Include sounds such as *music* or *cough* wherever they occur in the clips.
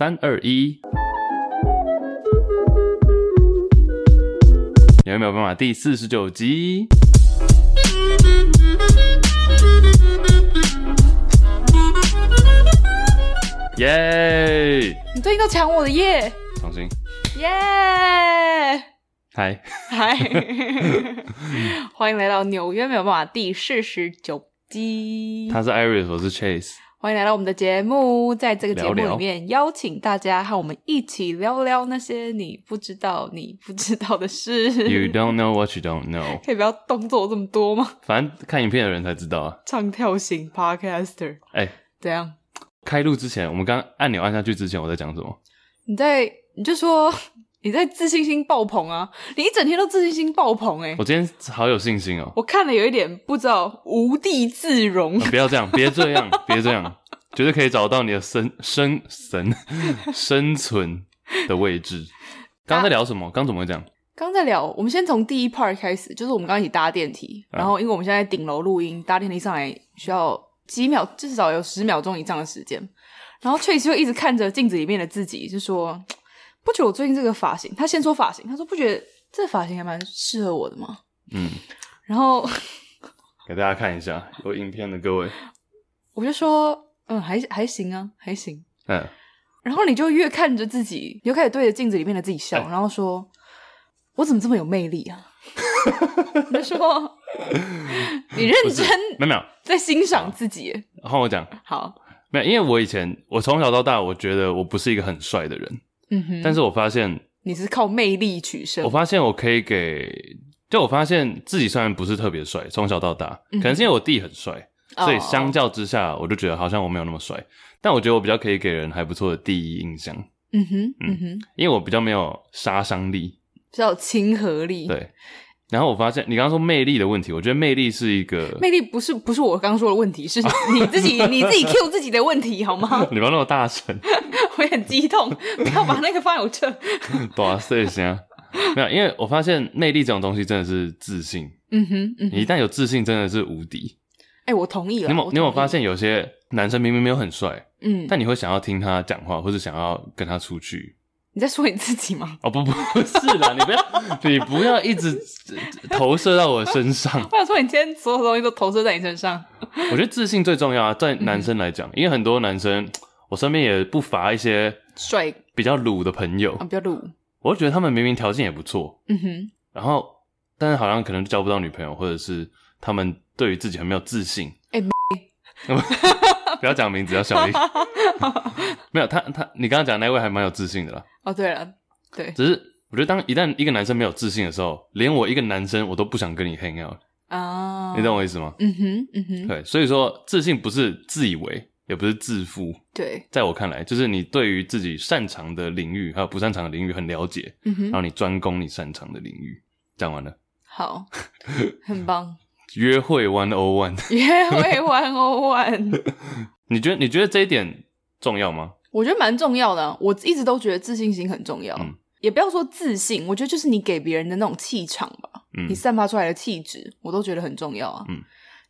三二一，有没有办法？第四十九集，耶！你最近都抢我的耶！重新，耶！嗨嗨，*laughs* 欢迎来到纽约没有办法第四十九集。他是 Iris，我是 Chase。欢迎来到我们的节目，在这个节目里面，邀请大家和我们一起聊聊那些你不知道、你不知道的事。You don't know what you don't know。*laughs* 可以不要动作这么多吗？反正看影片的人才知道啊。唱跳型 Podcaster。哎、欸，怎样？开录之前，我们刚按钮按下去之前，我在讲什么？你在，你就说。你在自信心爆棚啊！你一整天都自信心爆棚哎、欸！我今天好有信心哦！我看了有一点不知道无地自容。啊、不要这样，别这样，*laughs* 别这样，绝对可以找到你的生生神 *laughs* 生存的位置。刚刚在聊什么？刚、啊、怎么会这样？刚在聊，我们先从第一 part 开始，就是我们刚一起搭电梯，然后因为我们现在顶楼录音，搭电梯上来需要几秒，至少有十秒钟以上的时间。然后 Chase 就一直看着镜子里面的自己，就说。不觉得我最近这个发型？他先说发型，他说不觉得这发型还蛮适合我的吗？嗯，然后 *laughs* 给大家看一下有影片的各位，我就说嗯，还还行啊，还行。嗯，然后你就越看着自己，你就开始对着镜子里面的自己笑，嗯、然后说：“我怎么这么有魅力啊？” *laughs* 你就说你认真没有没有在欣赏自己。然后我讲好没有，因为我以前我从小到大，我觉得我不是一个很帅的人。嗯哼，但是我发现你是靠魅力取胜。我发现我可以给，就我发现自己虽然不是特别帅，从小到大，可能是因为我弟很帅，嗯，所以相较之下，我就觉得好像我没有那么帅。哦。但我觉得我比较可以给人还不错的第一印象。嗯哼，嗯哼，因为我比较没有杀伤力，比较有亲和力。对。然后我发现，你刚刚说魅力的问题，我觉得魅力是一个魅力，不是不是我刚刚说的问题，是你自己 *laughs* 你自己 cue 自己的问题好吗？*laughs* 你不要那么大声，*laughs* 我也很激动，不要把那个放有这。多谢行没有，因为我发现魅力这种东西真的是自信。嗯哼，嗯哼，你一旦有自信，真的是无敌。哎、欸，我同意了。你有你有发现，有些男生明明没有很帅，嗯，但你会想要听他讲话，或者想要跟他出去。你在说你自己吗？哦不不是啦，你不要你不要一直投射到我身上。*laughs* 我想说，你今天所有东西都投射在你身上。我觉得自信最重要啊，在男生来讲、嗯，因为很多男生，我身边也不乏一些帅、比较鲁的朋友，比较鲁。我就觉得他们明明条件也不错，嗯哼，然后但是好像可能交不到女朋友，或者是他们对于自己很没有自信。哎、*laughs* 欸，*laughs* 不要讲名字，要小力。*laughs* 没有他，他你刚刚讲那位还蛮有自信的啦。哦，对了，对，只是我觉得当一旦一个男生没有自信的时候，连我一个男生我都不想跟你 hang out 啊。你懂我意思吗？嗯哼，嗯哼。对，所以说自信不是自以为，也不是自负。对，在我看来，就是你对于自己擅长的领域还有不擅长的领域很了解，嗯哼，然后你专攻你擅长的领域。讲完了，好，很棒。约会 one o one，约会 one o one。*laughs* 你觉得你觉得这一点重要吗？我觉得蛮重要的啊，我一直都觉得自信心很重要。嗯，也不要说自信，我觉得就是你给别人的那种气场吧。嗯，你散发出来的气质，我都觉得很重要啊。嗯，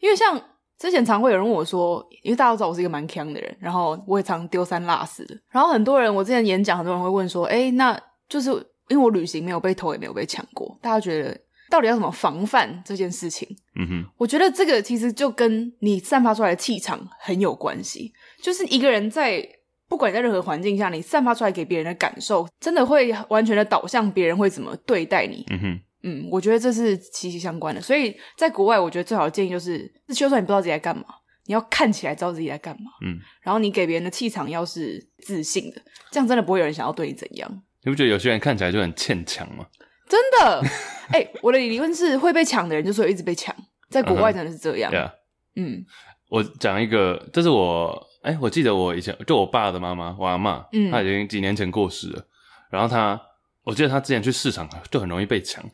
因为像之前常会有人问我说，因为大家都知道我是一个蛮强的人，然后我也常丢三落四的。然后很多人，我之前演讲，很多人会问说，哎，那就是因为我旅行没有被偷，也没有被抢过，大家觉得。到底要怎么防范这件事情？嗯哼，我觉得这个其实就跟你散发出来的气场很有关系。就是一个人在不管在任何环境下，你散发出来给别人的感受，真的会完全的导向别人会怎么对待你。嗯哼，嗯，我觉得这是息息相关的。所以在国外，我觉得最好的建议就是，就算你不知道自己在干嘛，你要看起来知道自己在干嘛。嗯，然后你给别人的气场要是自信的，这样真的不会有人想要对你怎样。你不觉得有些人看起来就很欠强吗？真的。*laughs* 哎、欸，我的理论是会被抢的人，就是会一直被抢。在国外真的是这样。Uh -huh. 嗯，我讲一个，这是我哎、欸，我记得我以前就我爸的妈妈，我阿妈，嗯，她已经几年前过世了。然后她，我记得她之前去市场就很容易被抢，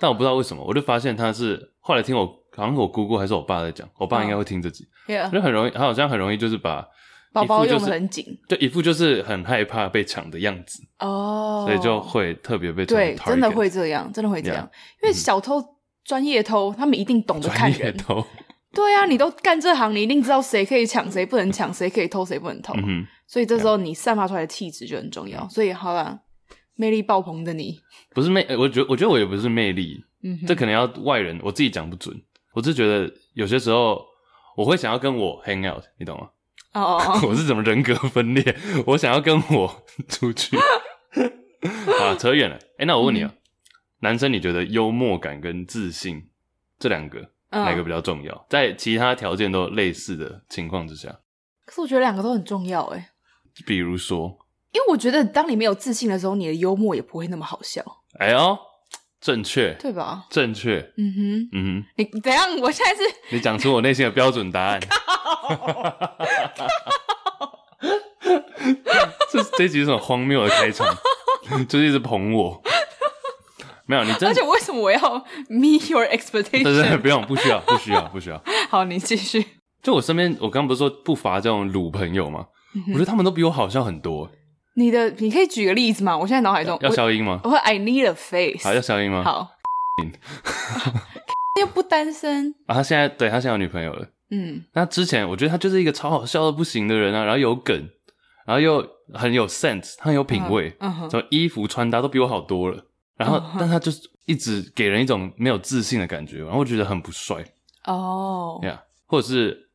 但我不知道为什么，我就发现她是后来听我，好像我姑姑还是我爸在讲，我爸应该会听自己，就、oh. 很容易，他好像很容易就是把。包包用得很紧，就一副就是很害怕被抢的样子哦，所以就会特别被对，真的会这样，真的会这样，因为小偷、专业偷，他们一定懂得看人。偷，*laughs* 对啊，你都干这行，你一定知道谁可以抢，谁不能抢，谁可以偷，谁不能偷。嗯，所以这时候你散发出来的气质就很重要。所以好了，魅力爆棚的你，不是魅，我觉得我觉得我也不是魅力，嗯，这可能要外人，我自己讲不准。我是觉得有些时候我会想要跟我 hang out，你懂吗？哦！*laughs* 我是怎么人格分裂？*laughs* 我想要跟我出去 *laughs* 啊，扯远了。哎、欸，那我问你啊，嗯、男生你觉得幽默感跟自信这两个、嗯、哪个比较重要？在其他条件都类似的情况之下，可是我觉得两个都很重要哎。比如说，因为我觉得当你没有自信的时候，你的幽默也不会那么好笑。哎呦！正确，对吧？正确，嗯哼，嗯哼，你怎样？我现在是，你讲出我内心的标准答案。*laughs* *laughs* 这这集是很荒谬的开场，*laughs* 就是一直捧我。没有你真，而且为什么我要 meet your expectation？对对，不用，不需要，不需要，不需要。好，你继续。就我身边，我刚刚不是说不乏这种鲁朋友吗？我觉得他们都比我好笑很多。你的，你可以举个例子吗？我现在脑海中要消音吗？我会 I need a face。好，要消音吗？好。*laughs* 又不单身啊？他现在对他现在有女朋友了。嗯。那之前我觉得他就是一个超好笑的不行的人啊，然后有梗，然后又很有 sense，他很有品味，嗯哼，什么衣服穿搭都比我好多了。然后，但他就是一直给人一种没有自信的感觉，然后我觉得很不帅。哦。呀，或者是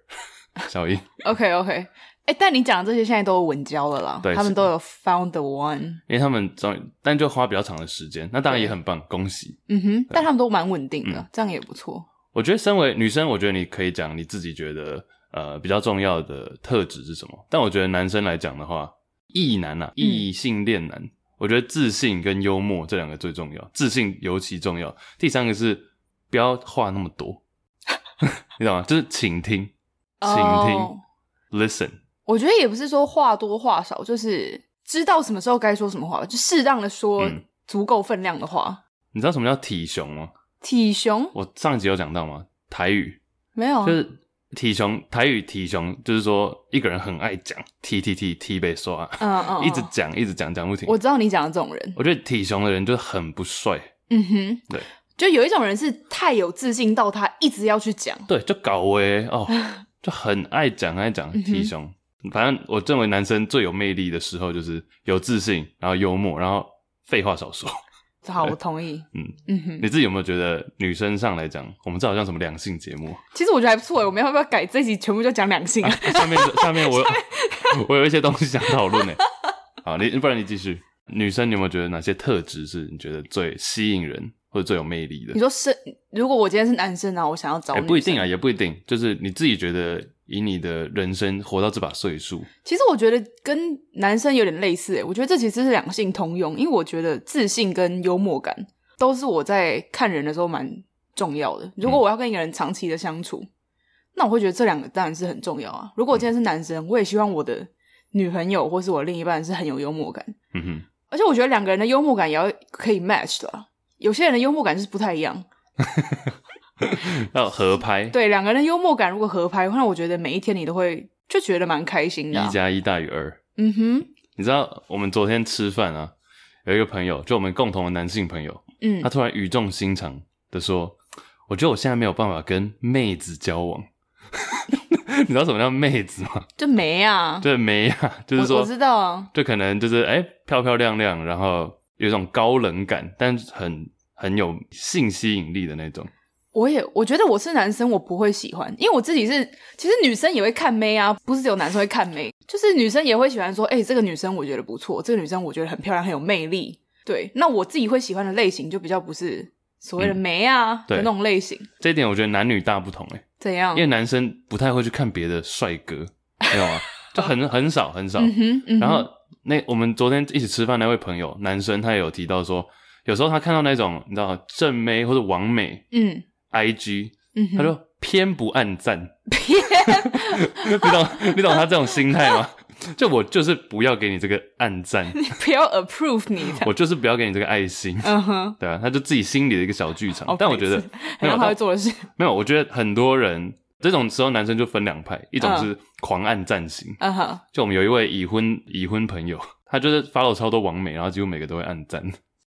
*laughs* 小英。OK OK。哎，但你讲的这些现在都有稳交了啦，对他们都有 found the one，因为他们终于，但就花比较长的时间，那当然也很棒，恭喜。嗯哼，但他们都蛮稳定的，嗯、这样也不错。我觉得身为女生，我觉得你可以讲你自己觉得呃比较重要的特质是什么，但我觉得男生来讲的话，异男啊，异性恋男，嗯、我觉得自信跟幽默这两个最重要，自信尤其重要。第三个是不要话那么多，*laughs* 你懂吗？就是倾听，倾听、oh.，listen。我觉得也不是说话多话少，就是知道什么时候该说什么话，就适当的说足够分量的话。嗯。你知道什么叫体雄吗？体雄？我上一集有讲到吗？台语没有，就是体雄。台语体雄就是说一个人很爱讲，T T T T 被刷，嗯嗯，一直讲一直讲讲不停。我知道你讲的这种人，我觉得体雄的人就很不帅。嗯哼，对，就有一种人是太有自信到他一直要去讲，对，就搞威哦，*laughs* 就很爱讲爱讲体熊。反正我认为男生最有魅力的时候就是有自信，然后幽默，然后废话少说。*laughs* 好，我同意。嗯嗯哼，你自己有没有觉得女生上来讲，我们这好像什么两性节目？其实我觉得还不错诶，我们要不要改这集全部就讲两性啊？下面下面 *laughs* 我我有一些东西想讨论诶。好，你不然你继续。女生你有没有觉得哪些特质是你觉得最吸引人或者最有魅力的？你说是，如果我今天是男生呢，我想要找你，不一定啊，也不一定，就是你自己觉得。以你的人生活到这把岁数，其实我觉得跟男生有点类似诶。我觉得这其实是两性通用，因为我觉得自信跟幽默感都是我在看人的时候蛮重要的。如果我要跟一个人长期的相处，嗯、那我会觉得这两个当然是很重要啊。如果我今天是男生，我也希望我的女朋友或是我另一半是很有幽默感。嗯哼，而且我觉得两个人的幽默感也要可以 match 的。有些人的幽默感是不太一样。*laughs* *laughs* 要合拍，对，两个人幽默感如果合拍，那我觉得每一天你都会就觉得蛮开心的啊。一加一大于二，嗯哼。你知道我们昨天吃饭啊，有一个朋友，就我们共同的男性朋友，嗯，他突然语重心长的说：“我觉得我现在没有办法跟妹子交往。*laughs* ”你知道什么叫妹子吗？就没啊，*laughs* 对，没啊，就是说我，我知道啊，就可能就是哎、欸，漂漂亮亮，然后有一种高冷感，但很很有性吸引力的那种。我也我觉得我是男生，我不会喜欢，因为我自己是，其实女生也会看妹啊，不是只有男生会看妹，就是女生也会喜欢说，哎、欸，这个女生我觉得不错，这个女生我觉得很漂亮，很有魅力。对，那我自己会喜欢的类型就比较不是所谓的妹啊、嗯、的那种类型。这一点我觉得男女大不同哎。怎样？因为男生不太会去看别的帅哥，没有啊？*laughs* 就很很少很少。嗯哼嗯哼，然后那我们昨天一起吃饭那位朋友，男生他也有提到说，有时候他看到那种你知道正妹或者王美，嗯。I G，他说偏不按赞，*laughs* 偏，*laughs* 你懂你懂他这种心态吗？就我就是不要给你这个暗赞，*laughs* 你不要 approve 你，我就是不要给你这个爱心，嗯哼，对啊，他就自己心里的一个小剧场。哦但我觉得没有他会做的事，没有，我觉得很多人这种时候男生就分两派，一种是狂暗赞型，嗯哼，就我们有一位已婚已婚朋友，他就是 follow 超多网美，然后几乎每个都会暗赞。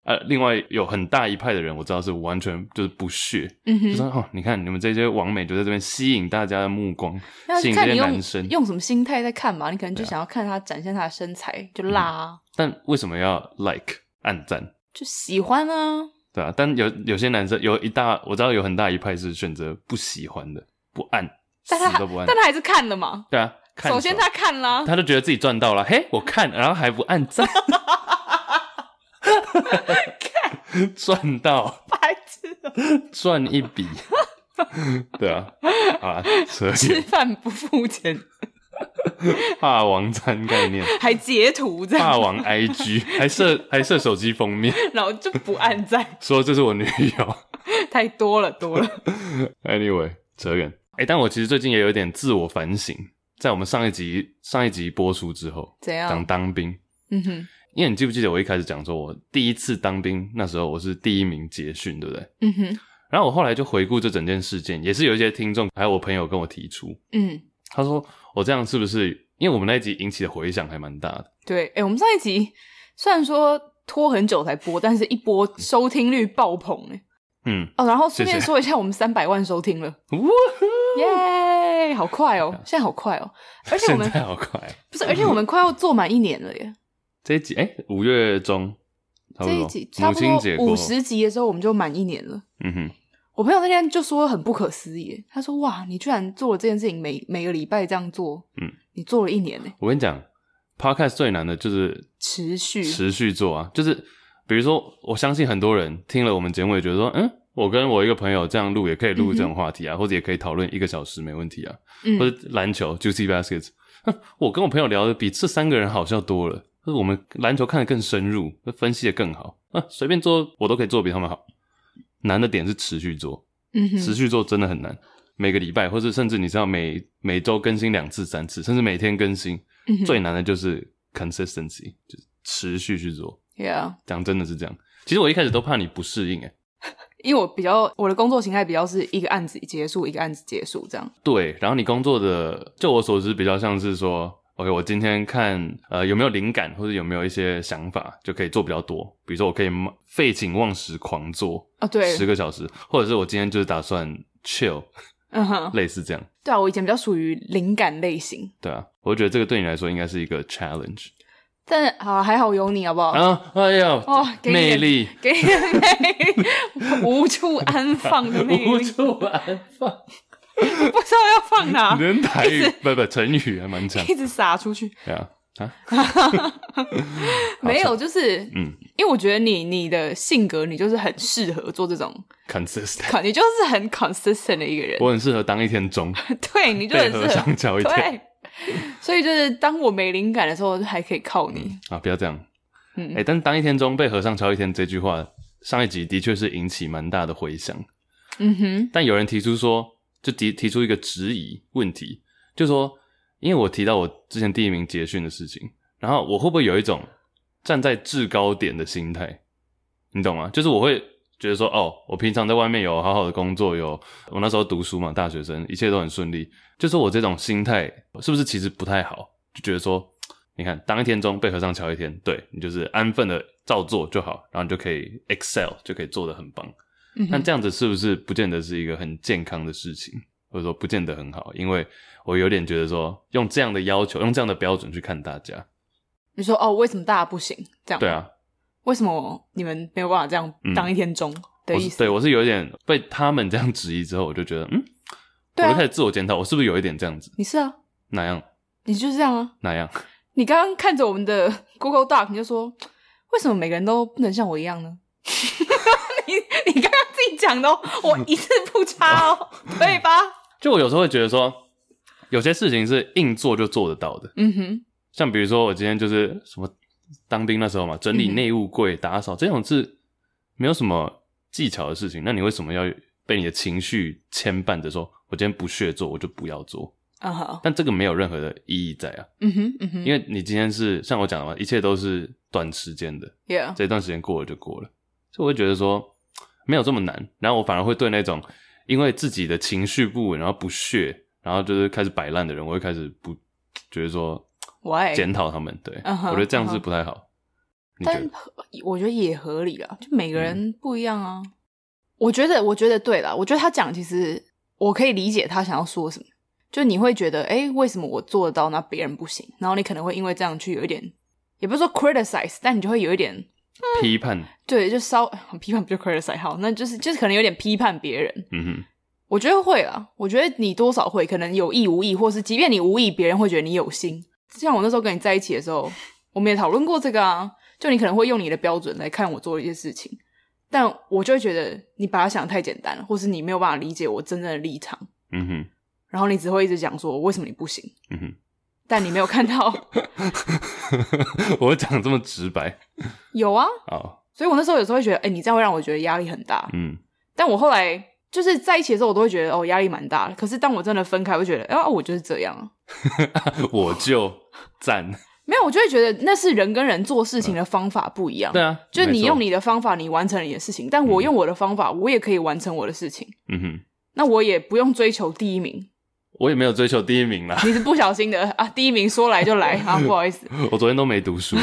呃，另外有很大一派的人，我知道是完全就是不屑，嗯哼，就说哦，你看你们这些网美就在这边吸引大家的目光，那吸引这些男生。用什么心态在看嘛？你可能就想要看他展现他的身材，就辣啊，但为什么要 like 暗赞？就喜欢啊。对啊，但有有些男生有一大，我知道有很大一派是选择不喜欢的，不按，但他死都不按。但他还是看了嘛。对啊，看首先他看了，他就觉得自己赚到了，嘿，我看，然后还不按赞。*laughs* *laughs* 赚到，白痴喔，赚一笔，*laughs* 对啊，啊，扯吃饭不付钱，霸王餐概念，还截图这样，霸王 IG 还设还设手机封面，然后就不按赞，说这是我女友，太多了多了。*laughs* Anyway，扯远，哎、欸，但我其实最近也有点自我反省，在我们上一集上一集播出之后，怎样？讲当兵，嗯哼。因为你记不记得我一开始讲说，我第一次当兵那时候我是第一名结训，对不对？嗯哼。然后我后来就回顾这整件事件，也是有一些听众还有我朋友跟我提出，嗯，他说我这样是不是？因为我们那一集引起的回响还蛮大的。对，哎，我们上一集虽然说拖很久才播，但是一播收听率爆棚，哎，嗯，哦，然后顺便说一下，我们三百万收听了，耶，好快哦，*laughs* 现在好快哦，而且我们现在好快，不是，而且我们快要做满一年了耶。这一集哎，五月中，这一集差不多五十集的时候，我们就满一年了。嗯哼，我朋友那天就说很不可思议，他说：“哇，你居然做了这件事情，每每个礼拜这样做，嗯，你做了一年呢。”我跟你讲，Podcast 最难的就是持续。持续做啊，就是比如说，我相信很多人听了我们节目也觉得说，嗯，我跟我一个朋友这样录也可以录这种话题啊，嗯、或者也可以讨论一个小时没问题啊，嗯、或者篮球 Juicy Baskets，我跟我朋友聊的比这三个人好笑多了。就是我们篮球看得更深入，分析得更好啊！随便做我都可以做比他们好。难的点是持续做，嗯，持续做真的很难。每个礼拜，或者甚至你知道每每周更新两次、三次，甚至每天更新，嗯、最难的就是 consistency，就是持续去做。Yeah，讲真的是这样。其实我一开始都怕你不适应，诶 *laughs* 因为我比较我的工作形态比较是一个案子结束，一个案子结束这样。对，然后你工作的，就我所知，比较像是说。OK，我今天看呃有没有灵感，或者有没有一些想法，就可以做比较多。比如说，我可以废寝忘食狂做啊，对，十个小时，或者是我今天就是打算 chill，嗯哼，*laughs* 类似这样。对啊，我以前比较属于灵感类型。对啊，我觉得这个对你来说应该是一个 challenge。但好还好有你好不好？啊，哎呀，哦，魅力，给你魅力，*laughs* 无处安放的魅力，无处安放。*laughs* 不知道要放哪，人台语不不成语还蛮强，一直撒出去。对啊啊，*laughs* 没有，就是嗯，因为我觉得你你的性格，你就是很适合做这种 consistent，*laughs* 你就是很 consistent 的一个人。我很适合当一天钟，对，你就很适合上交一天。所以就是当我没灵感的时候，还可以靠你啊！不要这样，嗯，哎，但当一天钟被和尚敲一天这句话，上一集的确是引起蛮大的回响。嗯哼，但有人提出说。就提提出一个质疑问题，就说，因为我提到我之前第一名捷讯的事情，然后我会不会有一种站在制高点的心态？你懂吗？就是我会觉得说，哦，我平常在外面有好好的工作，有我那时候读书嘛，大学生，一切都很顺利。就说我这种心态是不是其实不太好？就觉得说，你看，当一天钟被和尚敲一天，对，你就是安分的照做就好，然后你就可以 excel，就可以做得很棒。那这样子是不是不见得是一个很健康的事情，或者说不见得很好？因为我有点觉得说，用这样的要求，用这样的标准去看大家，你说哦，为什么大家不行？这样？对啊，为什么你们没有办法这样当一天钟的意思？对我是有一点被他们这样质疑之后，我就觉得，嗯，我就开始自我检讨，我是不是有一点这样子？你是啊？哪样？你就是这样啊？哪样？你刚刚看着我们的 Google Doc，你就说，为什么每个人都不能像我一样呢？*laughs* 你你刚刚讲的，我一字不差 *laughs* 哦，可以吧？就我有时候会觉得说，有些事情是硬做就做得到的。嗯哼，像比如说我今天就是什么当兵那时候嘛，整理内务柜、打扫这种是没有什么技巧的事情。那你为什么要被你的情绪牵绊着，说我今天不屑做，我就不要做。啊哈，但这个没有任何的意义在啊。嗯哼，嗯哼，因为你今天是像我讲的嘛，一切都是短时间的，Yeah，这段时间过了就过了，所以我会觉得说没有这么难。然后我反而会对那种因为自己的情绪不稳，然后不屑，然后就是开始摆烂的人，我会开始不觉得说检讨他们。对，uh -huh, 我觉得这样是不太好。Uh -huh. 但我觉得也合理啊，就每个人不一样啊。嗯、我觉得，我觉得对了。我觉得他讲其实我可以理解他想要说什么。就你会觉得，哎、欸，为什么我做得到，那别人不行？然后你可能会因为这样去有一点，也不是说 criticize，但你就会有一点、嗯、批判。对，就稍批判不就 criticize 好，那就是就是可能有点批判别人。嗯哼，我觉得会啦。我觉得你多少会，可能有意无意，或是即便你无意，别人会觉得你有心。像我那时候跟你在一起的时候，我们也讨论过这个啊。就你可能会用你的标准来看我做的一些事情，但我就会觉得你把它想得太简单了，或是你没有办法理解我真正的立场。嗯哼。然后你只会一直讲说为什么你不行。嗯哼。但你没有看到。*laughs* 我会讲这么直白。有啊。哦。所以我那时候有时候会觉得，哎，你这样会让我觉得压力很大。嗯。但我后来就是在一起的时候，我都会觉得哦，压力蛮大的。可是当我真的分开，我会觉得，啊，我就是这样。*laughs* 我就赞。没有，我就会觉得那是人跟人做事情的方法不一样。对啊，就是你用你的方法，你完成了你的事情，但我用我的方法，我也可以完成我的事情。嗯哼，那我也不用追求第一名。我也没有追求第一名啦。你是不小心的啊，第一名说来就来 *laughs* 啊，不好意思。我昨天都没读书。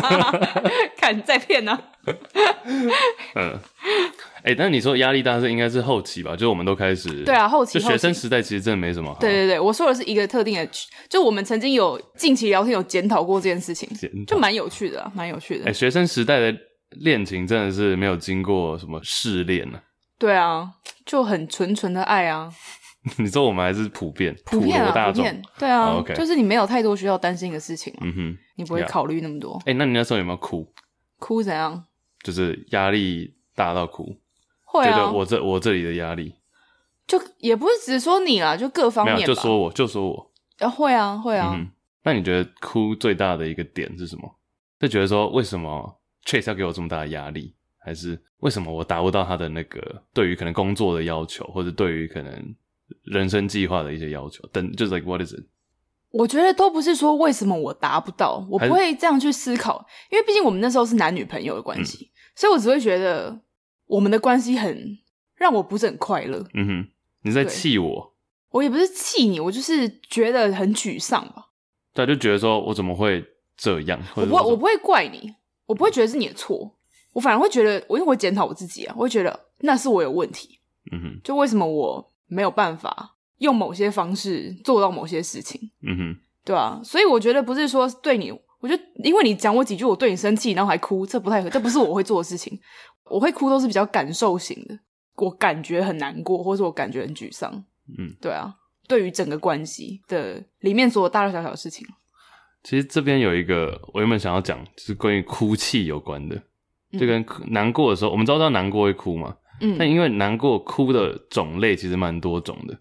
*laughs* 看在骗呢。*laughs* 嗯。哎、欸，但是你说压力大是应该是后期吧？就是我们都开始对啊，后期就学生时代其实真的没什么好。对对对，我说的是一个特定的，就我们曾经有近期聊天有检讨过这件事情，就蛮有趣的，蛮有趣的。哎、欸，学生时代的恋情真的是没有经过什么试炼呢？对啊，就很纯纯的爱啊。*laughs* 你说我们还是普遍普遍啊，大众普遍对啊、oh, 就是你没有太多需要担心的事情，嗯哼，你不会考虑那么多。哎、那你那时候有没有哭？哭怎样？就是压力大到哭。会啊、觉得我这我这里的压力，就也不是只说你啦，就各方面。就说我就说我，啊会啊会啊、嗯。那你觉得哭最大的一个点是什么？就觉得说为什么 Chase 要给我这么大的压力，还是为什么我达不到他的那个对于可能工作的要求，或者对于可能人生计划的一些要求？等就是 like what is it？我觉得都不是说为什么我达不到，我不会这样去思考，因为毕竟我们那时候是男女朋友的关系、嗯，所以我只会觉得。我们的关系很让我不是很快乐。嗯哼，你在气我？我也不是气你，我就是觉得很沮丧吧。对，就觉得说我怎么会这样？我不，我不会怪你，我不会觉得是你的错，我反而会觉得，我因为我会检讨我自己啊，我会觉得那是我有问题。嗯哼，就为什么我没有办法用某些方式做到某些事情？嗯哼，对啊，所以我觉得不是说对你，我觉得因为你讲我几句，我对你生气，然后还哭，这不太合，这不是我会做的事情。*laughs* 我会哭都是比较感受型的，我感觉很难过，或者我感觉很沮丧。嗯，对啊，对于整个关系的里面所有大大小小的事情，其实这边有一个我原本想要讲，就是关于哭泣有关的，就跟难过的时候，嗯、我们知道难过会哭嘛，嗯，但因为难过哭的种类其实蛮多种的。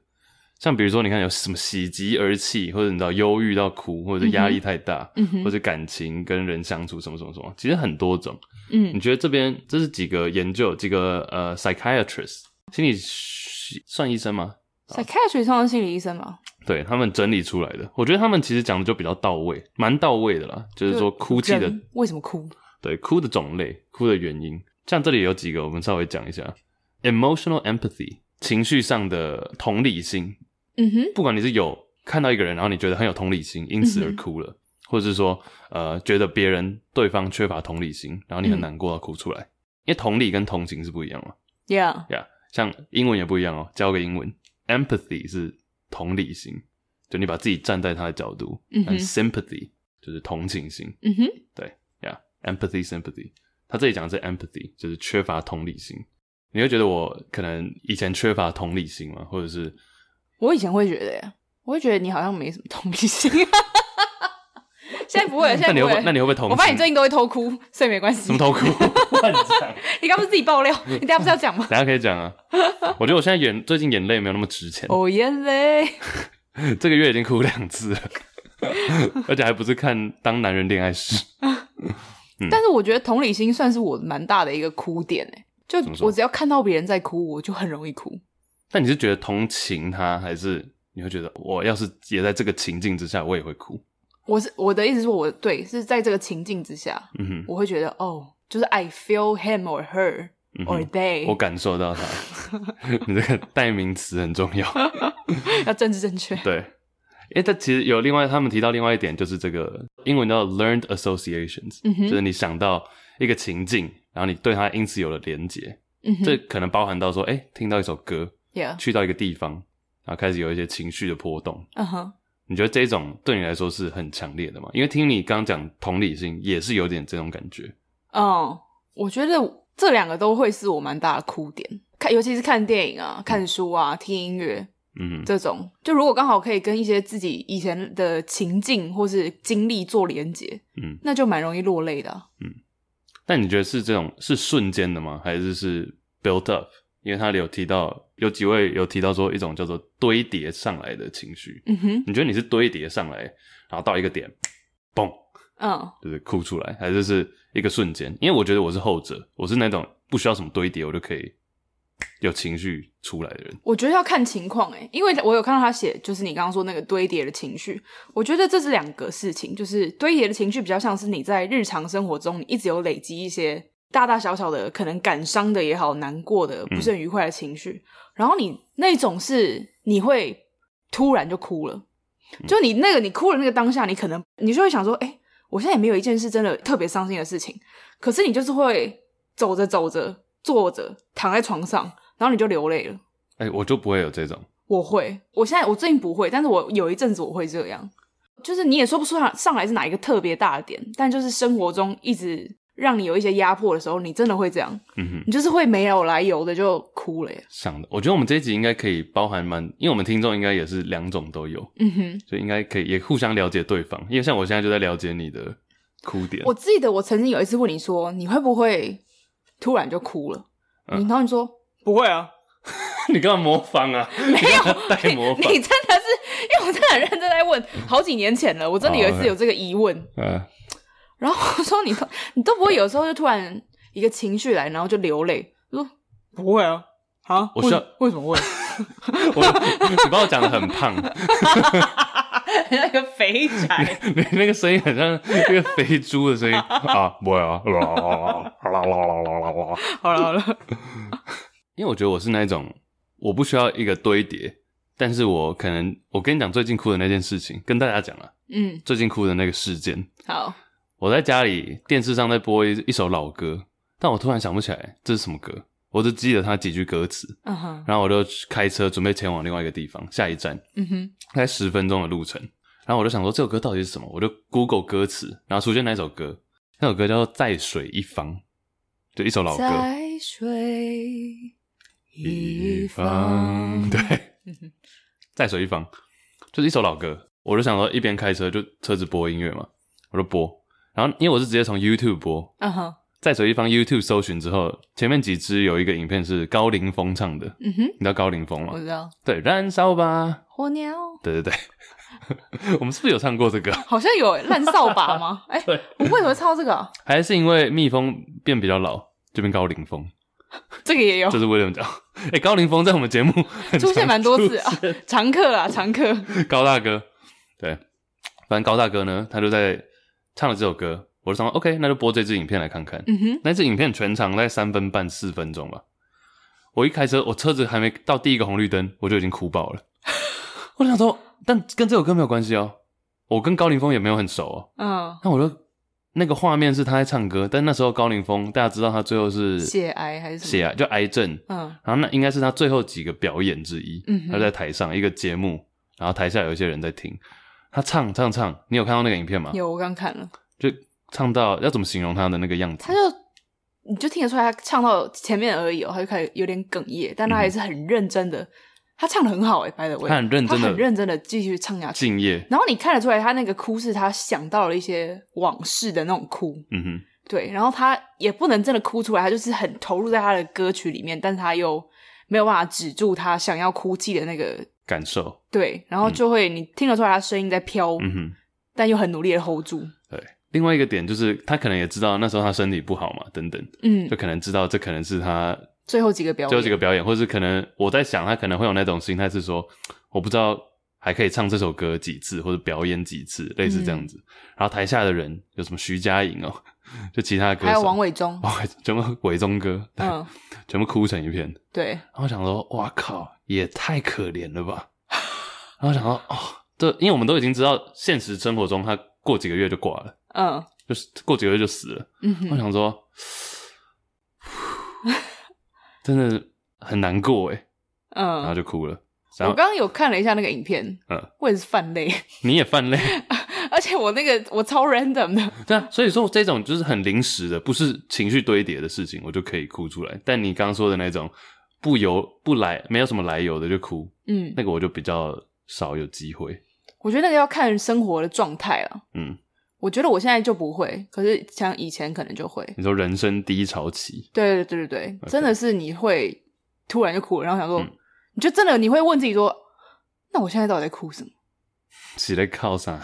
像比如说，你看有什么喜极而泣，或者你知道忧郁到哭，或者压力太大，嗯，或者感情跟人相处什么什么什么，其实很多种。嗯，你觉得这边这是几个研究，几个呃，psychiatrist 心理算医生吗？psychiatrist 算心理医生吗？对，他们整理出来的，我觉得他们其实讲的就比较到位，蛮到位的啦。就是说哭泣的为什么哭？对，哭的种类，哭的原因。像这里有几个，我们稍微讲一下：emotional empathy 情绪上的同理心。嗯哼，不管你是有看到一个人，然后你觉得很有同理心，因此而哭了，嗯、或者是说，呃，觉得别人对方缺乏同理心，然后你很难过要哭出来，嗯，因为同理跟同情是不一样嘛。Yeah，Yeah，像英文也不一样哦。教个英文，empathy 是同理心，就你把自己站在他的角度，嗯哼，sympathy 就是同情心。嗯哼，对，Yeah，empathy sympathy，他这里讲的是 empathy，就是缺乏同理心。你会觉得我可能以前缺乏同理心吗？或者是？*laughs* 我以前会觉得呀，我会觉得你好像没什么同理心。*laughs* 现在不会，现在不会。那你会，那你会不会同情？我发现你最近都会偷哭，所以没关系。什么偷哭？乱讲！*laughs* 你刚不是自己爆料？你等下不是要讲吗？等下可以讲啊。我觉得我现在眼最近眼泪没有那么值钱。哦，眼泪。这个月已经哭两次了，而且还不是看《当男人恋爱时》。但是我觉得同理心算是我蛮大的一个哭点诶。就我只要看到别人在哭，我就很容易哭。但你是觉得同情他，还是你会觉得我要是也在这个情境之下，我也会哭？我是我的意思是说，我对是在这个情境之下，嗯哼，我会觉得哦，就是 I feel him or her、嗯、or they，我感受到他。*laughs* 你这个代名词很重要，*laughs* 要政治正确。对，因为他其实有另外，他们提到另外一点，就是这个英文叫 learned associations，、嗯、就是你想到一个情境，然后你对他因此有了连结。这可能包含到说，哎，听到一首歌.去到一个地方，然后开始有一些情绪的波动。嗯哼。你觉得这种对你来说是很强烈的吗？因为听你刚刚讲同理心，也是有点这种感觉。嗯，我觉得这两个都会是我蛮大的哭点。看，尤其是看电影啊、看书啊、听音乐，嗯，这种就如果刚好可以跟一些自己以前的情境或是经历做连结，嗯，那就蛮容易落泪的啊。嗯，但你觉得是这种是瞬间的吗？还是是 built up？因为他有提到，有几位有提到说一种叫做堆叠上来的情绪。嗯哼，你觉得你是堆叠上来，然后到一个点，嘣，嗯，就是哭出来，还是是一个瞬间？因为我觉得我是后者，我是那种不需要什么堆叠，我就可以有情绪出来的人。我觉得要看情况诶，因为我有看到他写，就是你刚刚说那个堆叠的情绪，我觉得这是两个事情，就是堆叠的情绪比较像是你在日常生活中，你一直有累积一些。大大小小的可能感伤的也好，难过的不是很愉快的情绪，嗯、然后你那种是你会突然就哭了，嗯、就你那个你哭了那个当下，你可能你就会想说，哎、欸，我现在也没有一件事真的特别伤心的事情，可是你就是会走着走着坐着躺在床上，然后你就流泪了。哎、欸，我就不会有这种，我会，我现在我最近不会，但是我有一阵子我会这样，就是你也说不出上上来是哪一个特别大的点，但就是生活中一直。让你有一些压迫的时候，你真的会这样，嗯哼，你就是会没有来由的就哭了耶。想的，我觉得我们这一集应该可以包含蛮，因为我们听众应该也是两种都有，嗯哼，所以应该可以也互相了解对方。因为像我现在就在了解你的哭点。我记得我曾经有一次问你说，你会不会突然就哭了？嗯、然后你说不会啊，*laughs* 你干嘛模仿啊？没有带模仿？你，你真的是，因为我真的很认真在问，好几年前了，我真的有一次有这个疑问，然后我说你都你都不会有时候就突然一个情绪来，然后就流泪。他说不会啊，啊，我需要为什么会？*laughs* 我你把我讲的很胖，很像一个肥宅，你那个声音很像一个肥猪的声音。*laughs* 啊，不会啊，啦啦啦啦啦啦啦，好了好了，因为我觉得我是那种我不需要一个堆叠，但是我可能我跟你讲最近哭的那件事情，跟大家讲了，嗯，最近哭的那个事件，好。我在家里电视上在播一一首老歌，但我突然想不起来这是什么歌，我只记得他几句歌词。然后我就开车准备前往另外一个地方，下一站。嗯哼，大概十分钟的路程。然后我就想说这首歌到底是什么？我就 Google 歌词，然后出现那首歌，那首歌叫做《在水一方》，就一首老歌。在水一方，对，在水一方，就是一首老歌。我就想说一边开车就车子播音乐嘛，我就播。然后，因为我是直接从 YouTube 播，嗯哼，在水一方 YouTube 搜寻之后，前面几支有一个影片是高凌风唱的，嗯哼，你知道高凌风吗？我知道，对，燃烧吧，火鸟，对对对，*laughs* 我们是不是有唱过这个？*laughs* 好像有烂扫把吗？*laughs* 哎，对，我为什么会唱这个？啊？还是因为蜜蜂变比较老，就变高凌风，这个也有，就是为了讲，哎，高凌风在我们节目出现蛮多次啊，常客啊，常客，高大哥，对，反正高大哥呢，他就在。唱了这首歌，我就想说 OK，那就播这支影片来看看。嗯哼，那支影片全长在三分半四分钟吧。我一开车，我车子还没到第一个红绿灯，我就已经哭爆了。*laughs* 我想说，但跟这首歌没有关系哦。我跟高凌风也没有很熟哦。嗯，那我说那个画面是他在唱歌，但那时候高凌风大家知道他最后是血癌还是？血癌就癌症。嗯，然后那应该是他最后几个表演之一。嗯，他在台上一个节目，然后台下有一些人在听。他唱唱唱，你有看到那个影片吗？有，我刚看了。就唱到要怎么形容他的那个样子？他就你就听得出来，他唱到前面而已哦，他就开始有点哽咽，但他还是很认真的。嗯、他唱的很好哎，by the way，他很认真的，很认真的继续唱下去，敬业。然后你看得出来，他那个哭是他想到了一些往事的那种哭。嗯哼，对。然后他也不能真的哭出来，他就是很投入在他的歌曲里面，但是他又没有办法止住他想要哭泣的那个。感受。对，然后就会、嗯、你听得出来他声音在飘，嗯哼，但又很努力的 hold 住。对，另外一个点就是，他可能也知道那时候他身体不好嘛，等等，嗯，就可能知道这可能是他最后几个表演，最后几个表演，或是可能我在想，他可能会有那种心态是说，我不知道还可以唱这首歌几次，或者表演几次，类似这样子。嗯、然后台下的人有什么徐佳莹哦，*laughs* 就其他歌手，还有王伟忠，*laughs* 哇，全 *laughs* 部伟忠哥，嗯，全部哭成一片。对，然后我想说，哇靠，也太可怜了吧。然后想说，哦，这因为我们都已经知道，现实生活中他过几个月就挂了，嗯，就是过几个月就死了。嗯哼，我想说，真的很难过哎，嗯，然后就哭了。我刚刚有看了一下那个影片，嗯，我也是犯泪，*laughs* 你也犯泪，而且我那个我超 random 的，对啊，所以说这种就是很临时的，不是情绪堆叠的事情，我就可以哭出来。但你刚刚说的那种不由不来，没有什么来由的就哭，嗯，那个我就比较。少有机会，我觉得那个要看生活的状态了。嗯，我觉得我现在就不会，可是像以前可能就会。你说人生低潮期，对对对对对.真的是你会突然就哭了，然后想说，嗯、你就真的你会问自己说，那我现在到底在哭什么？起来靠啥？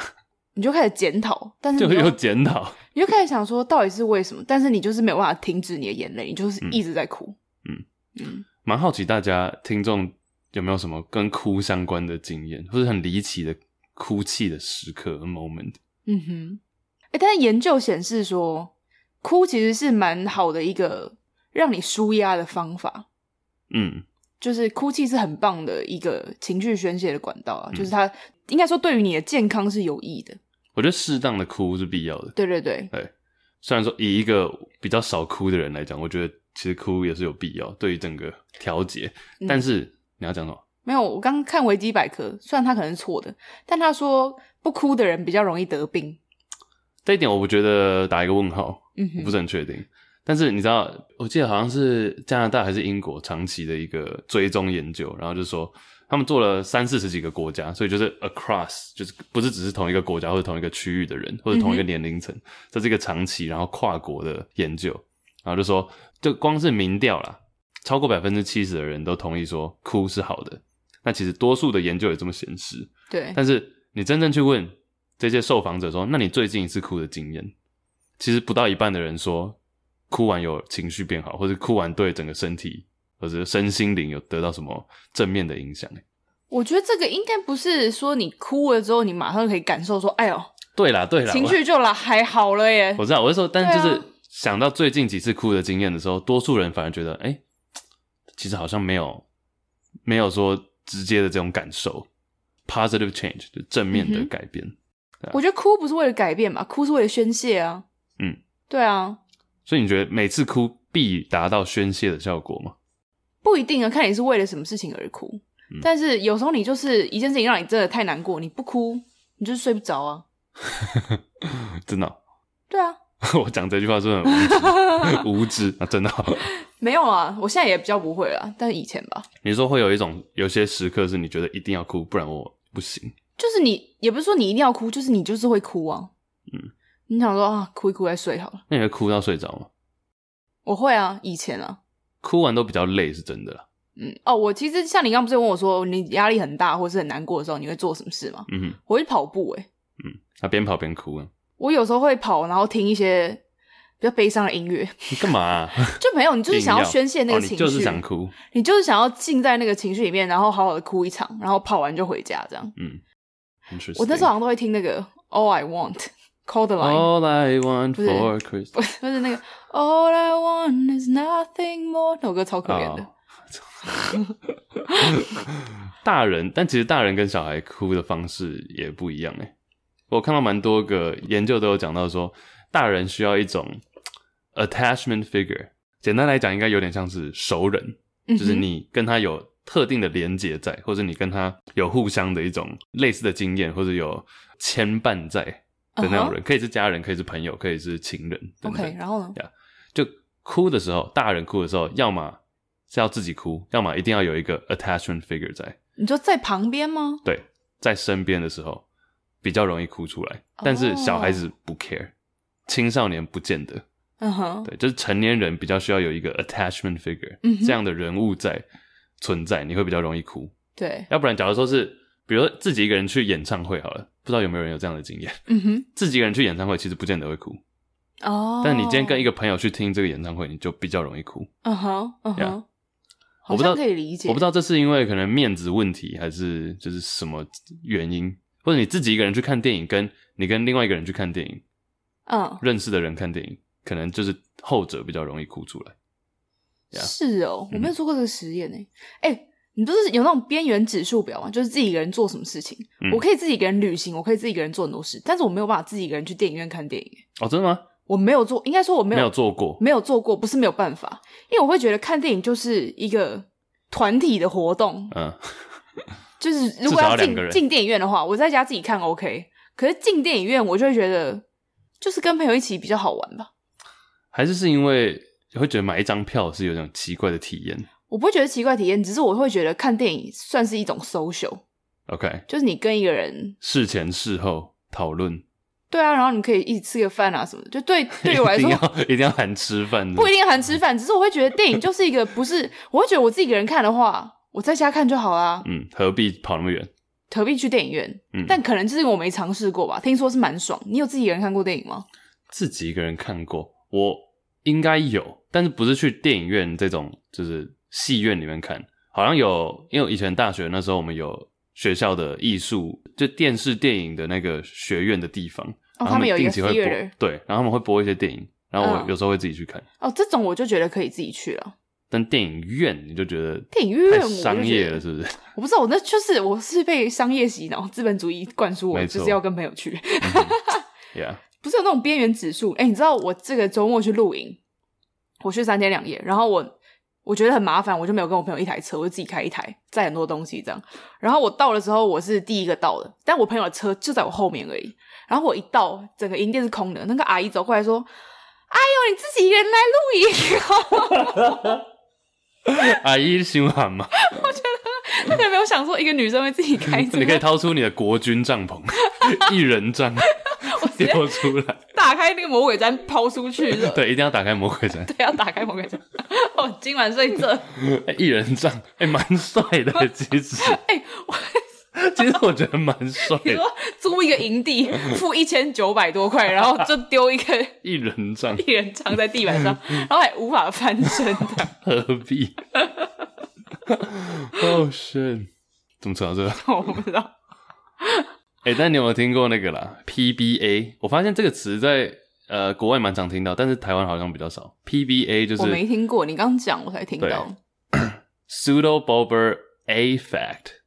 你就开始检讨，但是就又检讨，你就开始想说到底是为什么？但是你就是没有办法停止你的眼泪，你就是一直在哭。嗯嗯，蛮、嗯、好奇大家听众。有没有什么跟哭相关的经验，或者很离奇的哭泣的时刻 moment？嗯哼，哎，但是研究显示说，哭其实是蛮好的一个让你舒压的方法。嗯，就是哭泣是很棒的一个情绪宣泄的管道啊，嗯、就是它应该说对于你的健康是有益的。我觉得适当的哭是必要的。对对对，对。虽然说以一个比较少哭的人来讲，我觉得其实哭也是有必要，对于整个调节，嗯、但是。你要讲什么？没有，我刚看维基百科，虽然他可能是错的，但他说不哭的人比较容易得病。这一点我不觉得打一个问号，嗯不是很确定。但是你知道，我记得好像是加拿大还是英国长期的一个追踪研究，然后就说他们做了三四十几个国家，所以就是 across，就是不是只是同一个国家或者同一个区域的人，或者同一个年龄层，这是一个长期然后跨国的研究，然后就说就光是民调啦。超过百分之七十的人都同意说哭是好的，那其实多数的研究也这么显示。对，但是你真正去问这些受访者说，那你最近一次哭的经验，其实不到一半的人说哭完有情绪变好，或者哭完对整个身体或者身心灵有得到什么正面的影响。我觉得这个应该不是说你哭了之后，你马上可以感受说，哎呦，对啦对啦，情绪就来还好了耶。我知道，我是说，但是就是想到最近几次哭的经验的时候，多数人反而觉得，哎。其实好像没有，没有说直接的这种感受，positive change 就正面的改变。嗯啊、我觉得哭不是为了改变吧，哭是为了宣泄啊。嗯，对啊。所以你觉得每次哭必达到宣泄的效果吗？不一定啊，看你是为了什么事情而哭。嗯、*laughs* 但是有时候你就是一件事情让你真的太难过，你不哭，你就是睡不着啊。*laughs* 真的、哦？对啊。*laughs* 我讲这句话是很无知，*laughs* 无知啊，真的、哦。没有啊，我现在也比较不会了，但是以前吧。你说会有一种有些时刻是你觉得一定要哭，不然我不行。就是你也不是说你一定要哭，就是你就是会哭啊。嗯，你想说啊，哭一哭再睡好了。那你会哭到睡着吗？我会啊，以前啊。哭完都比较累，是真的啦。嗯哦，我其实像你刚刚不是问我说，你压力很大或是很难过的时候，你会做什么事吗？嗯哼，我会跑步诶、欸。嗯，他边跑边哭啊。我有时候会跑，然后听一些。比较悲伤的音乐，你干嘛、啊？*laughs* 就没有，你就是想要宣泄那个情绪、就是想哭，你就是想要浸在那个情绪里面，然后好好的哭一场，然后跑完就回家，这样。嗯，我那时候好像都会听那个 All I Want。Call the line. All I Want for Christmas，不是，不是那个 All I Want is Nothing More，那首歌超可怜的。Oh. *laughs* 大人，但其实大人跟小孩哭的方式也不一样诶。我看到蛮多个研究都有讲到说。大人需要一种 attachment figure，简单来讲，应该有点像是熟人，就是你跟他有特定的连结在，或者你跟他有互相的一种类似的经验，或者有牵绊在的那种人，uh huh. 可以是家人，可以是朋友，可以是情人。OK，然后呢？Yeah, 就哭的时候，大人哭的时候，要么是要自己哭，要么一定要有一个 attachment figure 在。你就在旁边吗？对，在身边的时候比较容易哭出来，但是小孩子不 care。Oh. 青少年不见得，嗯哼、uh，huh. 对，就是成年人比较需要有一个 attachment figure、uh. 这样的人物在存在，你会比较容易哭。对，要不然，假如说是，比如说自己一个人去演唱会好了，不知道有没有人有这样的经验？嗯哼，*laughs* 自己一个人去演唱会其实不见得会哭，哦，但你今天跟一个朋友去听这个演唱会，你就比较容易哭。嗯哼，嗯哼 Yeah，我不知道可以理解。我不知道这是因为可能面子问题，还是就是什么原因，或者你自己一个人去看电影，跟你跟另外一个人去看电影，嗯，认识的人看电影，可能就是后者比较容易哭出来。Yeah 是哦，我没有做过这个实验呢。哎、欸，你不是有那种边缘指数表吗？就是自己一个人做什么事情，嗯我可以自己一个人旅行，我可以自己一个人做很多事，但是我没有办法自己一个人去电影院看电影。哦，真的吗？我没有做，应该说我没有没有做过。没有做过，不是没有办法，因为我会觉得看电影就是一个团体的活动，嗯，就是如果要进进电影院的话，我在家自己看 OK，可是进电影院我就会觉得就是跟朋友一起比较好玩吧。还是是因为你会觉得买一张票是有种奇怪的体验。我不会觉得奇怪体验，只是我会觉得看电影算是一种 social，OK，就是你跟一个人事前事后讨论，对啊，然后你可以一起吃个饭啊什么的，就对 *laughs* 对我来说一定要一定要含吃饭，不一定含吃饭，只是我会觉得电影就是一个不是，我会觉得我自己一个人看的话，我在家看就好啦，嗯，何必跑那么远？何必去电影院？嗯，但可能就是我没尝试过吧，听说是蛮爽。你有自己一个人看过电影吗？自己一个人看过，我应该有，但是不是去电影院这种，就是戏院里面看，好像有，因为以前大学那时候我们有学校的艺术，就电视电影的那个学院的地方，他们有一个定期会播对，然后他们会播一些电影，然后我嗯有时候会自己去看，哦，这种我就觉得可以自己去了。但电影院你就觉得电影院商业了，是不是？*laughs* 我不知道，我那就是我是被商业洗脑，资本主义灌输我，就是要跟朋友去。Yeah，*laughs* 不是有那种边缘指数？哎、你知道我这个周末去露营，我去三天两夜，然后我我觉得很麻烦，我就没有跟我朋友一台车，我就自己开一台，载很多东西这样。然后我到的时候，我是第一个到的，但我朋友的车就在我后面而已。然后我一到，整个营店是空的，那个阿姨走过来说：“哎呦，你自己一个人来露营？” *laughs* *laughs* 阿姨心寒嘛，*laughs* 他可能没有想说一个女生会自己开车，*laughs* 你可以掏出你的国军帐篷，一人帐丢出来，打开那个魔鬼毡抛出去。对，一定要打开魔鬼毡。对，要打开魔鬼毡。哦，今晚睡这。欸、一人帐，哎、欸，蛮帅的，其实。哎、我 *laughs* 其实我觉得蛮帅的。你说租一个营地，*laughs* 付一千九百多块，然后就丢一个 *laughs* 一人帐，一人帐在地板上，然后还无法翻身的，何必？哦、oh, shit！怎么扯到这个？我不知道。哎、欸，但你有没有听过那个啦？PBA，我发现这个词在呃国外蛮常听到，但是台湾好像比较少。PBA 就是我没听过，你刚讲我才听到。*clears throat* Pseudo Bulbar Affect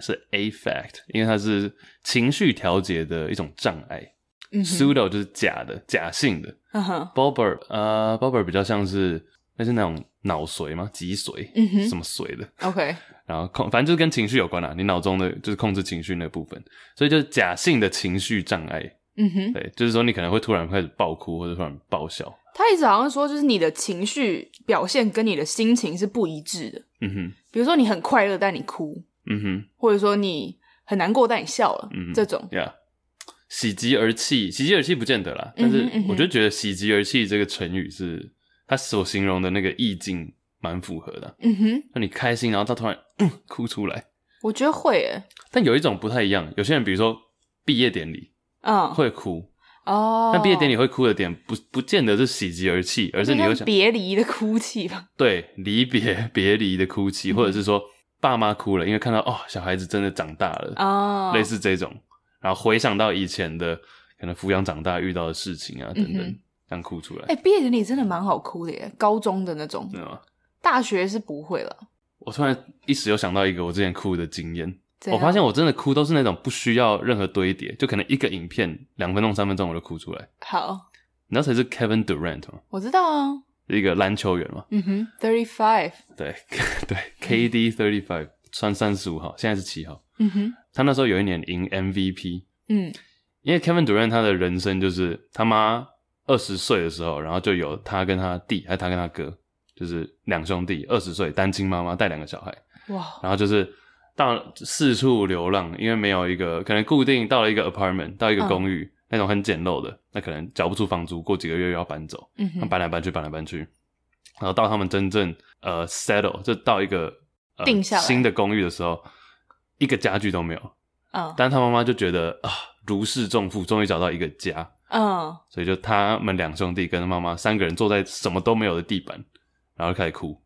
是 Affect，因为它是情绪调节的一种障碍。嗯、Pseudo 就是假的、假性的。嗯哼。Bulbar 呃，Bobber 比较像是那是那种脑髓吗？脊髓？嗯哼。什么髓的？OK。然后控，反正就是跟情绪有关啦。你脑中的就是控制情绪那部分，所以就是假性的情绪障碍。嗯哼。对，就是说你可能会突然开始爆哭，或者突然爆笑。他一直好像说，就是你的情绪表现跟你的心情是不一致的。嗯哼。比如说你很快乐，但你哭。嗯哼。或者说你很难过，但你笑了。嗯哼。这种。呀、yeah.，喜极而泣，喜极而泣不见得啦。但是我就觉得“喜极而泣”这个成语是它所形容的那个意境蛮符合的。嗯哼。那你开心，然后他突然、嗯、哭出来，我觉得会诶。但有一种不太一样，有些人比如说毕业典礼，嗯，会哭。哦，那毕业典礼会哭的点不不见得是喜极而泣，而是你会想别离的哭泣吧？对，离别别离的哭泣，嗯、或者是说爸妈哭了，因为看到哦小孩子真的长大了哦，类似这种，然后回想到以前的可能抚养长大遇到的事情啊等等，嗯、这样哭出来。哎、欸，毕业典礼真的蛮好哭的耶，高中的那种？大学是不会了。我突然一时又想到一个我之前哭的经验。我发现我真的哭都是那种不需要任何堆叠，就可能一个影片两分钟、三分钟我就哭出来。好，你知道谁是 Kevin Durant 吗？我知道啊，一个篮球员嘛。嗯哼，Thirty Five。对 *laughs* 对，KD Thirty Five 穿三十五号，现在是七号。嗯哼，他那时候有一年赢 MVP。嗯，因为 Kevin Durant 他的人生就是他妈二十岁的时候，然后就有他跟他弟，还有他跟他哥，就是两兄弟，二十岁单亲妈妈带两个小孩。哇，然后就是。到四处流浪，因为没有一个可能固定到了一个 apartment，到一个公寓、嗯、那种很简陋的，那可能缴不出房租，过几个月又要搬走，嗯，搬来搬去，搬来搬去，然后到他们真正呃 settle，就到一个、呃、定下新的公寓的时候，一个家具都没有，嗯，但他妈妈就觉得啊如释重负，终于找到一个家。嗯，所以就他们两兄弟跟妈妈三个人坐在什么都没有的地板，然后开始哭。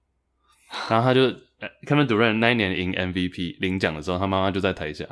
然后他就 Kevin Durant 那一年赢 MVP 领奖的时候，他妈妈就在台下，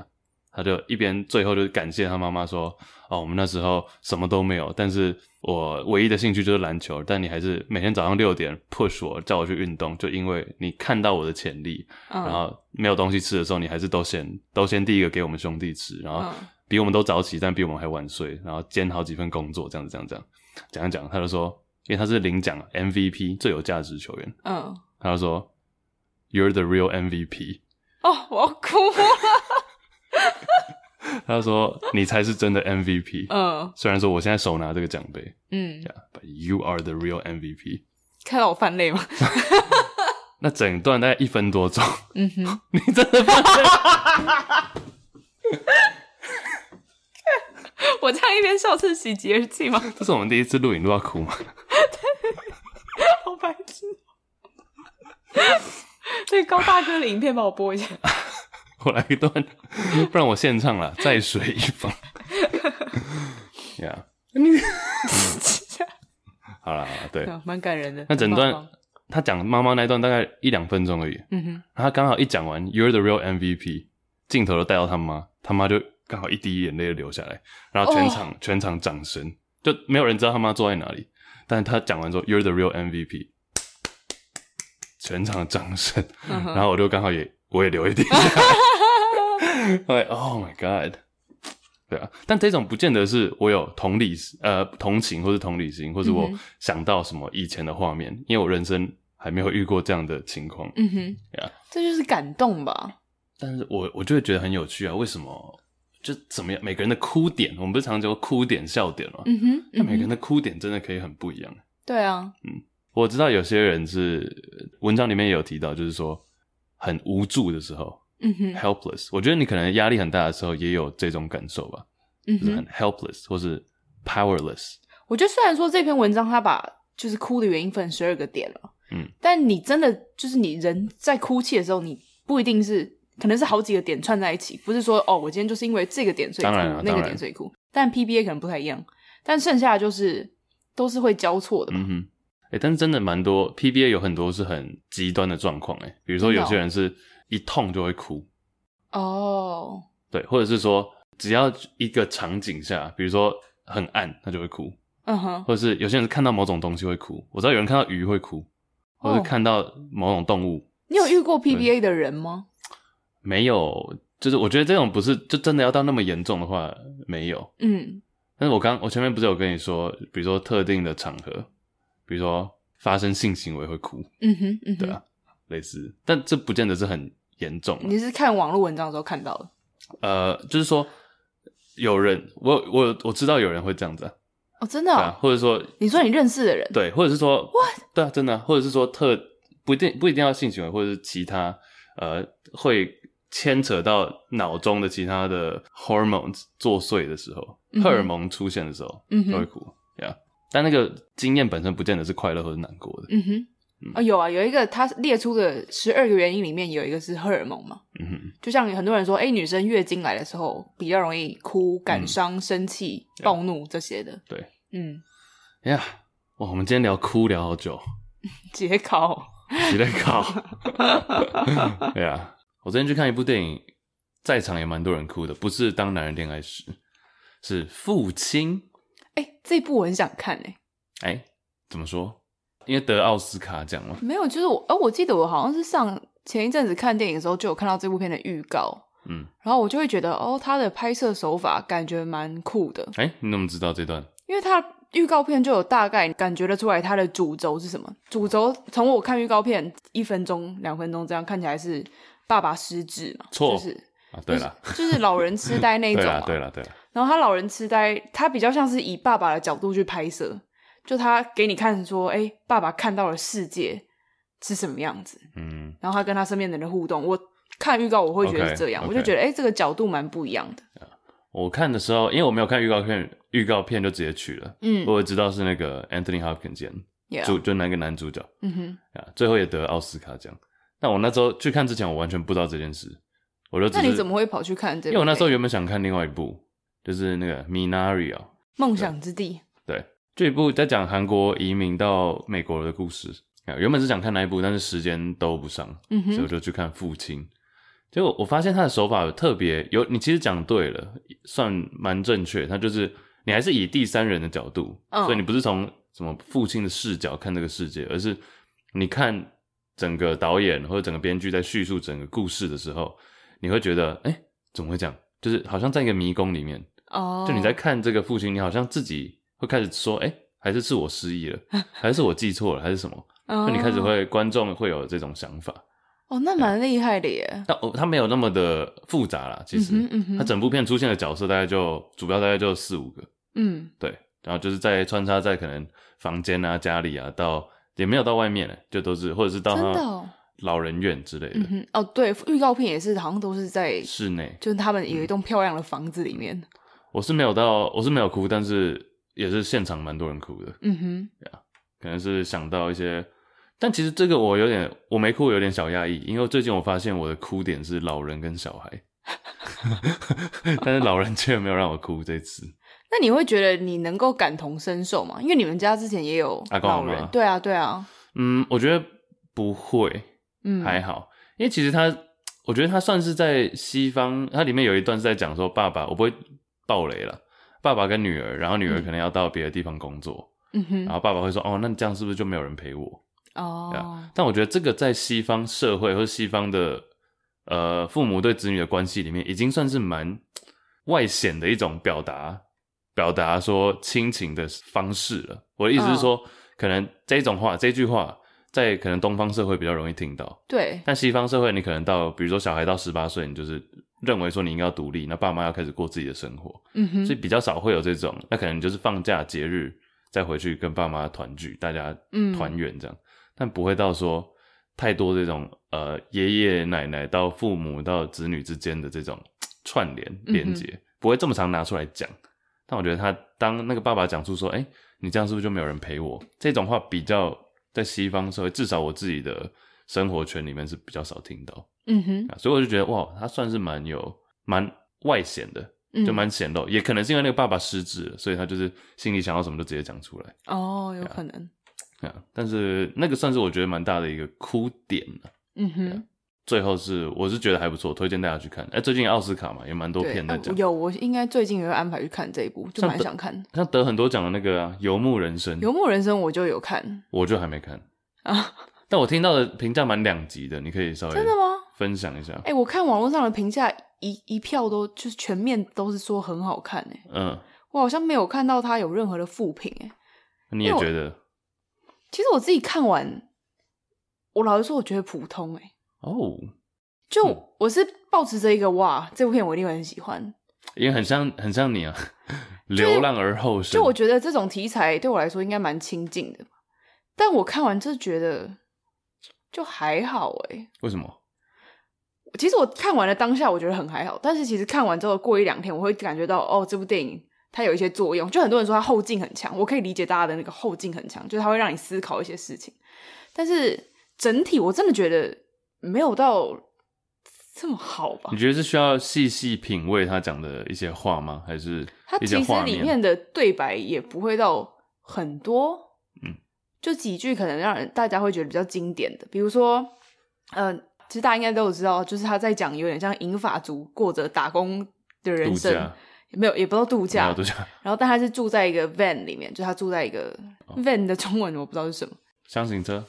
他就一边最后就感谢他妈妈说：“哦，我们那时候什么都没有，但是我唯一的兴趣就是篮球，但你还是每天早上六点 push 我，叫我去运动，就因为你看到我的潜力。嗯、然后没有东西吃的时候，你还是都先都先第一个给我们兄弟吃，然后。”比我们都早起，但比我们还晚睡，然后兼好几份工作，这样子，这样，这样讲一讲，他就说，因为他是领奖 MVP 最有价值球员，嗯，他就说，You're the real MVP。哦，我要哭了。*laughs* 他就说，你才是真的 MVP。嗯，虽然说我现在手拿这个奖杯，嗯，Yeah，but you are the real MVP。看到我犯累吗？*laughs* 那整段大概一分多钟。嗯哼，*laughs* 你真的犯泪。我这样一边笑是喜极而泣吗？这是我们第一次录影录到哭吗？好白痴！这个高大哥的影片帮我播一下。我来一段，不然我现唱了，在水一方。呀，你 *laughs* 好了，对，蛮感人的。那整段他讲妈妈那一段大概一两分钟而已。嗯哼，他刚好一讲完，You're the real MVP，镜头都带到他妈，他妈就。刚好一滴眼泪就流下来，然后全场、oh. 全场掌声，就没有人知道他妈坐在哪里。但是他讲完之后，You're the real MVP，全场掌声，uh. 然后我就刚好也我也流一滴下来。*laughs* *laughs* 对，Oh my God，对啊。但这种不见得是我有同理呃同情或是同理心，或是我想到什么以前的画面，mm -hmm. 因为我人生还没有遇过这样的情况。嗯哼，对啊，这就是感动吧。但是我我就会觉得很有趣啊，为什么？就怎么样？每个人的哭点，我们不是常讲哭点、笑点吗？嗯哼，那、嗯、每个人的哭点真的可以很不一样。对啊，嗯，我知道有些人是文章里面也有提到，就是说很无助的时候，嗯哼，helpless。我觉得你可能压力很大的时候也有这种感受吧，嗯哼，就是、很 helpless 或是 powerless。我觉得虽然说这篇文章他把就是哭的原因分十二个点了，嗯，但你真的就是你人在哭泣的时候，你不一定是。可能是好几个点串在一起，不是说哦，我今天就是因为这个点所以哭，那个点所以哭。但 PBA 可能不太一样，但剩下的就是都是会交错的嘛。嗯哼，哎、欸，但是真的蛮多 PBA 有很多是很极端的状况，哎，比如说有些人是一痛就会哭。哦。对，或者是说只要一个场景下，比如说很暗，他就会哭。嗯哼。或者是有些人看到某种东西会哭，我知道有人看到鱼会哭，或者是看到某种动物。哦、你有遇过 PBA 的人吗？没有，就是我觉得这种不是就真的要到那么严重的话，没有。嗯，但是我刚我前面不是有跟你说，比如说特定的场合，比如说发生性行为会哭，嗯哼，嗯哼，对啊，类似，但这不见得是很严重。你是看网络文章的时候看到的？呃，就是说有人，我我我知道有人会这样子啊，哦，真的、哦，啊，或者说你说你认识的人，对，或者是说，What？对啊，真的，或者是说特不一定不一定要性行为，或者是其他呃会。牵扯到脑中的其他的 hormones 作祟的时候，嗯、荷尔蒙出现的时候，嗯，都会哭呀。Yeah. 但那个经验本身不见得是快乐或者难过的。嗯哼，嗯哦，有啊，有一个他列出的十二个原因里面有一个是荷尔蒙嘛。嗯哼，就像很多人说，哎、欸，女生月经来的时候比较容易哭、感伤、嗯、生气、暴怒这些的。对，嗯，哎呀、yeah.，哇，我们今天聊哭聊好久，*laughs* 解考，解考，*laughs* 对啊。我昨天去看一部电影，在场也蛮多人哭的，不是《当男人恋爱时》，是《父亲》。哎、欸，这部我很想看哎、欸。哎、欸，怎么说？因为得奥斯卡奖吗？没有，就是我，哦，我记得我好像是上前一阵子看电影的时候，就有看到这部片的预告。嗯，然后我就会觉得，哦，他的拍摄手法感觉蛮酷的。哎、欸，你怎么知道这段？因为他预告片就有大概感觉得出来，他的主轴是什么？主轴从我看预告片一分钟、两分钟这样看起来是。爸爸失智嘛？错，就是啊，对了，就是、就是老人痴呆那 *laughs* 一种嘛。对了，对了，对。然后他老人痴呆，他比较像是以爸爸的角度去拍摄，就他给你看说，哎、欸，爸爸看到了世界是什么样子。嗯。然后他跟他身边的人互动，我看预告我会觉得是这样，okay, okay. 我就觉得，哎、欸，这个角度蛮不一样的。我看的时候，因为我没有看预告片，预告片就直接去了。嗯。我也知道是那个 Anthony Hopkins 演，yeah. 主就那个男主角。嗯哼。啊，最后也得奥斯卡奖。但我那时候去看之前，我完全不知道这件事。我就，那你怎么会跑去看这部？因为我那时候原本想看另外一部，就是那个 Minari 啊，梦想之地。对，这一部在讲韩国移民到美国的故事。原本是想看那一部，但是时间都不上，嗯，所以我就去看父亲。结果我发现他的手法特别有，你其实讲对了，算蛮正确。他就是你还是以第三人的角度，哦、所以你不是从什么父亲的视角看这个世界，而是你看整个导演或者整个编剧在叙述整个故事的时候，你会觉得，哎、欸，怎么会这样？就是好像在一个迷宫里面。哦，就你在看这个父亲，你好像自己会开始说，哎、欸，还是是我失忆了，*laughs* 还是我记错了，还是什么？那、哦、你开始会观众会有这种想法。哦，那蛮厉害的耶！但哦，他没有那么的复杂啦，其实，他、整部片出现的角色大概就主要大概就四五个，嗯，对，然后就是在穿插在可能房间啊、家里啊，到也没有到外面呢，就都是或者是到他老人院之类的。嗯、哦，对，预告片也是好像都是在室内，就是他们有一栋漂亮的房子里面。嗯、我是没有到，我是没有哭，但是也是现场蛮多人哭的。嗯哼，对啊，可能是想到一些。但其实这个我有点，我没哭，有点小压抑，因为最近我发现我的哭点是老人跟小孩，*laughs* 但是老人却没有让我哭这次。那你会觉得你能够感同身受吗？因为你们家之前也有老人，对啊，对啊。嗯，我觉得不会，嗯，还好，因为其实他，我觉得他算是在西方，它里面有一段是在讲说爸爸，我不会爆雷了，爸爸跟女儿，然后女儿可能要到别的地方工作，嗯哼，然后爸爸会说，哦，那这样是不是就没有人陪我？哦、oh.，但我觉得这个在西方社会或西方的呃父母对子女的关系里面，已经算是蛮外显的一种表达，表达说亲情的方式了。我的意思是说，oh. 可能这种话，这句话在可能东方社会比较容易听到，对。但西方社会，你可能到比如说小孩到十八岁，你就是认为说你应该要独立，那爸妈要开始过自己的生活，嗯哼，所以比较少会有这种。那可能就是放假节日再回去跟爸妈团聚，大家团圆这样。嗯但不会到说太多这种呃爷爷奶奶到父母到子女之间的这种 *tsk* 串联连接，嗯，不会这么常拿出来讲。但我觉得他当那个爸爸讲出说：“哎，你这样是不是就没有人陪我？”这种话比较在西方社会，至少我自己的生活圈里面是比较少听到。嗯哼，啊，所以我就觉得哇，他算是蛮有蛮外显的，就蛮显露，嗯。也可能是因为那个爸爸失智了，所以他就是心里想要什么就直接讲出来。哦，有可能。啊但是那个算是我觉得蛮大的一个哭点。嗯哼，最后是我是觉得还不错，推荐大家去看。哎、欸，最近奥斯卡嘛，也蛮多片在讲。有，我应该最近也会安排去看这一部，就蛮想看。像得，像得很多奖的那个啊，《游牧人生》。游牧人生我就有看，我就还没看啊。*laughs* 但我听到的评价蛮两极的，你可以稍微真的吗？分享一下。哎、欸，我看网络上的评价一一票都就是全面都是说很好看哎。嗯，我好像没有看到他有任何的负评哎。你也觉得？其实我自己看完，我老实说，我觉得普通哎、欸。哦、oh,，就、嗯、我是抱持着一个哇，这部片我一定会很喜欢，因为很像很像你啊，*laughs* 流浪而后生。就我觉得这种题材对我来说应该蛮亲近的，但我看完就觉得就还好哎、欸。为什么？其实我看完了当下，我觉得很还好，但是其实看完之后过一两天，我会感觉到哦，这部电影。它有一些作用，就很多人说它后劲很强，我可以理解大家的那个后劲很强，就是它会让你思考一些事情。但是整体我真的觉得没有到这么好吧？你觉得是需要细细品味他讲的一些话吗？还是他其实里面的对白也不会到很多，嗯，就几句可能让人大家会觉得比较经典的，比如说，嗯、呃，其实大家应该都有知道，就是他在讲有点像银发族过着打工的人生。没有，也不知道度假。度假。然后，但他是住在一个 van 里面，就他住在一个 van 的中文我不知道是什么。箱型车。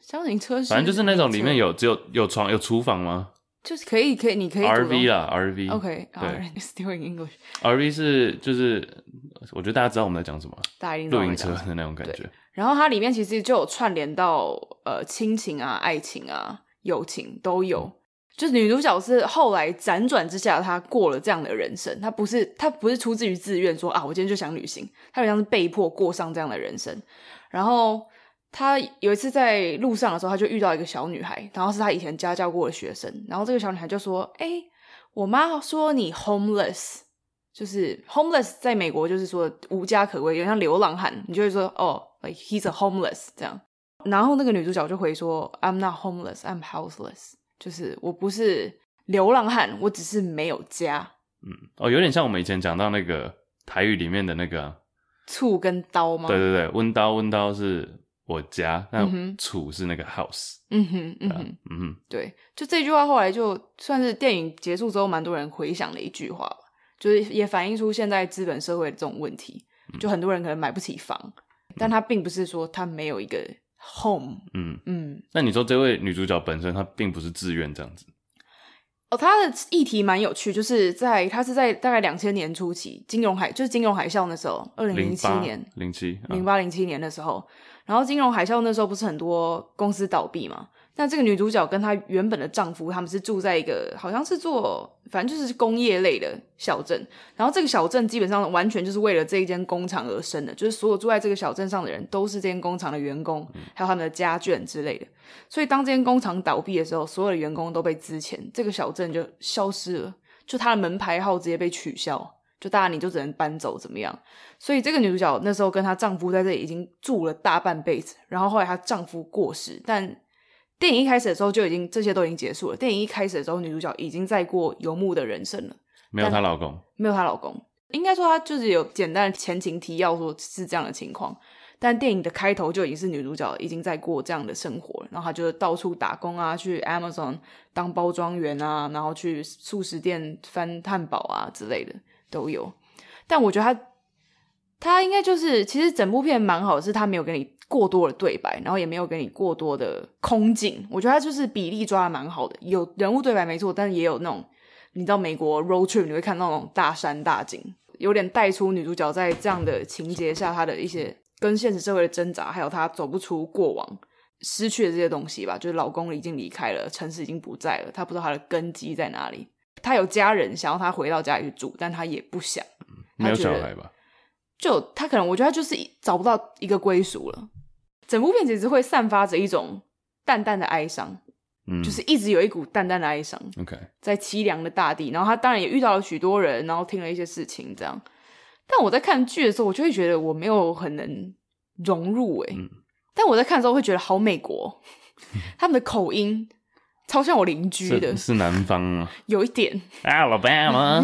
箱型车是。反正就是那种里面有只有有床有厨房吗？就是可以可以，你可以。RV 啦，RV。OK，对。Still in English。RV 是就是，我觉得大家知道我们在讲什么。大露营车的那种感觉。然后它里面其实就有串联到呃亲情啊、爱情啊、友情都有。嗯就是女主角是后来辗转之下，她过了这样的人生。她不是她不是出自于自愿说啊，我今天就想旅行。她好像是被迫过上这样的人生。然后她有一次在路上的时候，她就遇到一个小女孩，然后是她以前家教过的学生。然后这个小女孩就说：“哎、欸，我妈说你 homeless，就是 homeless 在美国就是说无家可归，有点像流浪汉。你就会说哦，like he's a homeless 这样。然后那个女主角就回说：I'm not homeless, I'm houseless。”就是我不是流浪汉，我只是没有家，嗯，哦，有点像我们以前讲到那个台语里面的那个、啊、厝跟刀吗？对对对，温刀温刀是我家，那厝是那个 house。嗯哼，嗯嗯哼，对，就这句话后来就算是电影结束之后，蛮多人回想的一句话吧，就是也反映出现在资本社会的这种问题，就很多人可能买不起房，嗯、但他并不是说他没有一个 home。嗯嗯，那你说这位女主角本身她并不是自愿这样子？哦，她的议题蛮有趣，就是在她是在大概两千年初期，金融海就是金融海啸那时候，二零零七年、零七、零八零七年的时候。然后金融海啸那时候不是很多公司倒闭嘛？那这个女主角跟她原本的丈夫，他们是住在一个好像是做反正就是工业类的小镇。然后这个小镇基本上完全就是为了这一间工厂而生的，就是所有住在这个小镇上的人都是这间工厂的员工，还有他们的家眷之类的。所以当这间工厂倒闭的时候，所有的员工都被资遣，这个小镇就消失了，就他的门牌号直接被取消。就大家你就只能搬走怎么样？所以这个女主角那时候跟她丈夫在这里已经住了大半辈子，然后后来她丈夫过世，但电影一开始的时候就已经这些都已经结束了。电影一开始的时候，女主角已经在过游牧的人生了，没有她老公，没有她老公，应该说她就是有简单的前情提要，说是这样的情况。但电影的开头就已经是女主角已经在过这样的生活了，然后她就到处打工啊，去 Amazon 当包装员啊，然后去素食店翻汉堡啊之类的。都有，但我觉得她，她应该就是，其实整部片蛮好的，是她没有给你过多的对白，然后也没有给你过多的空镜。我觉得他就是比例抓的蛮好的，有人物对白没错，但是也有那种你知道美国 road trip 你会看到那种大山大景，有点带出女主角在这样的情节下她的一些跟现实社会的挣扎，还有她走不出过往失去的这些东西吧。就是老公已经离开了，城市已经不在了，她不知道她的根基在哪里。她有家人想要她回到家里去住，但她也不想。没有小孩吧？就她可能，我觉得他就是找不到一个归属了。整部片其实会散发着一种淡淡的哀伤，嗯，就是一直有一股淡淡的哀伤。OK，在凄凉的大地，然后他当然也遇到了许多人，然后听了一些事情，这样。但我在看剧的时候，我就会觉得我没有很能融入，哎，嗯，但我在看的时候会觉得好美国，*laughs* 他们的口音。超像我邻居的，是南方啊？*laughs* 有一点，*laughs* Alabama，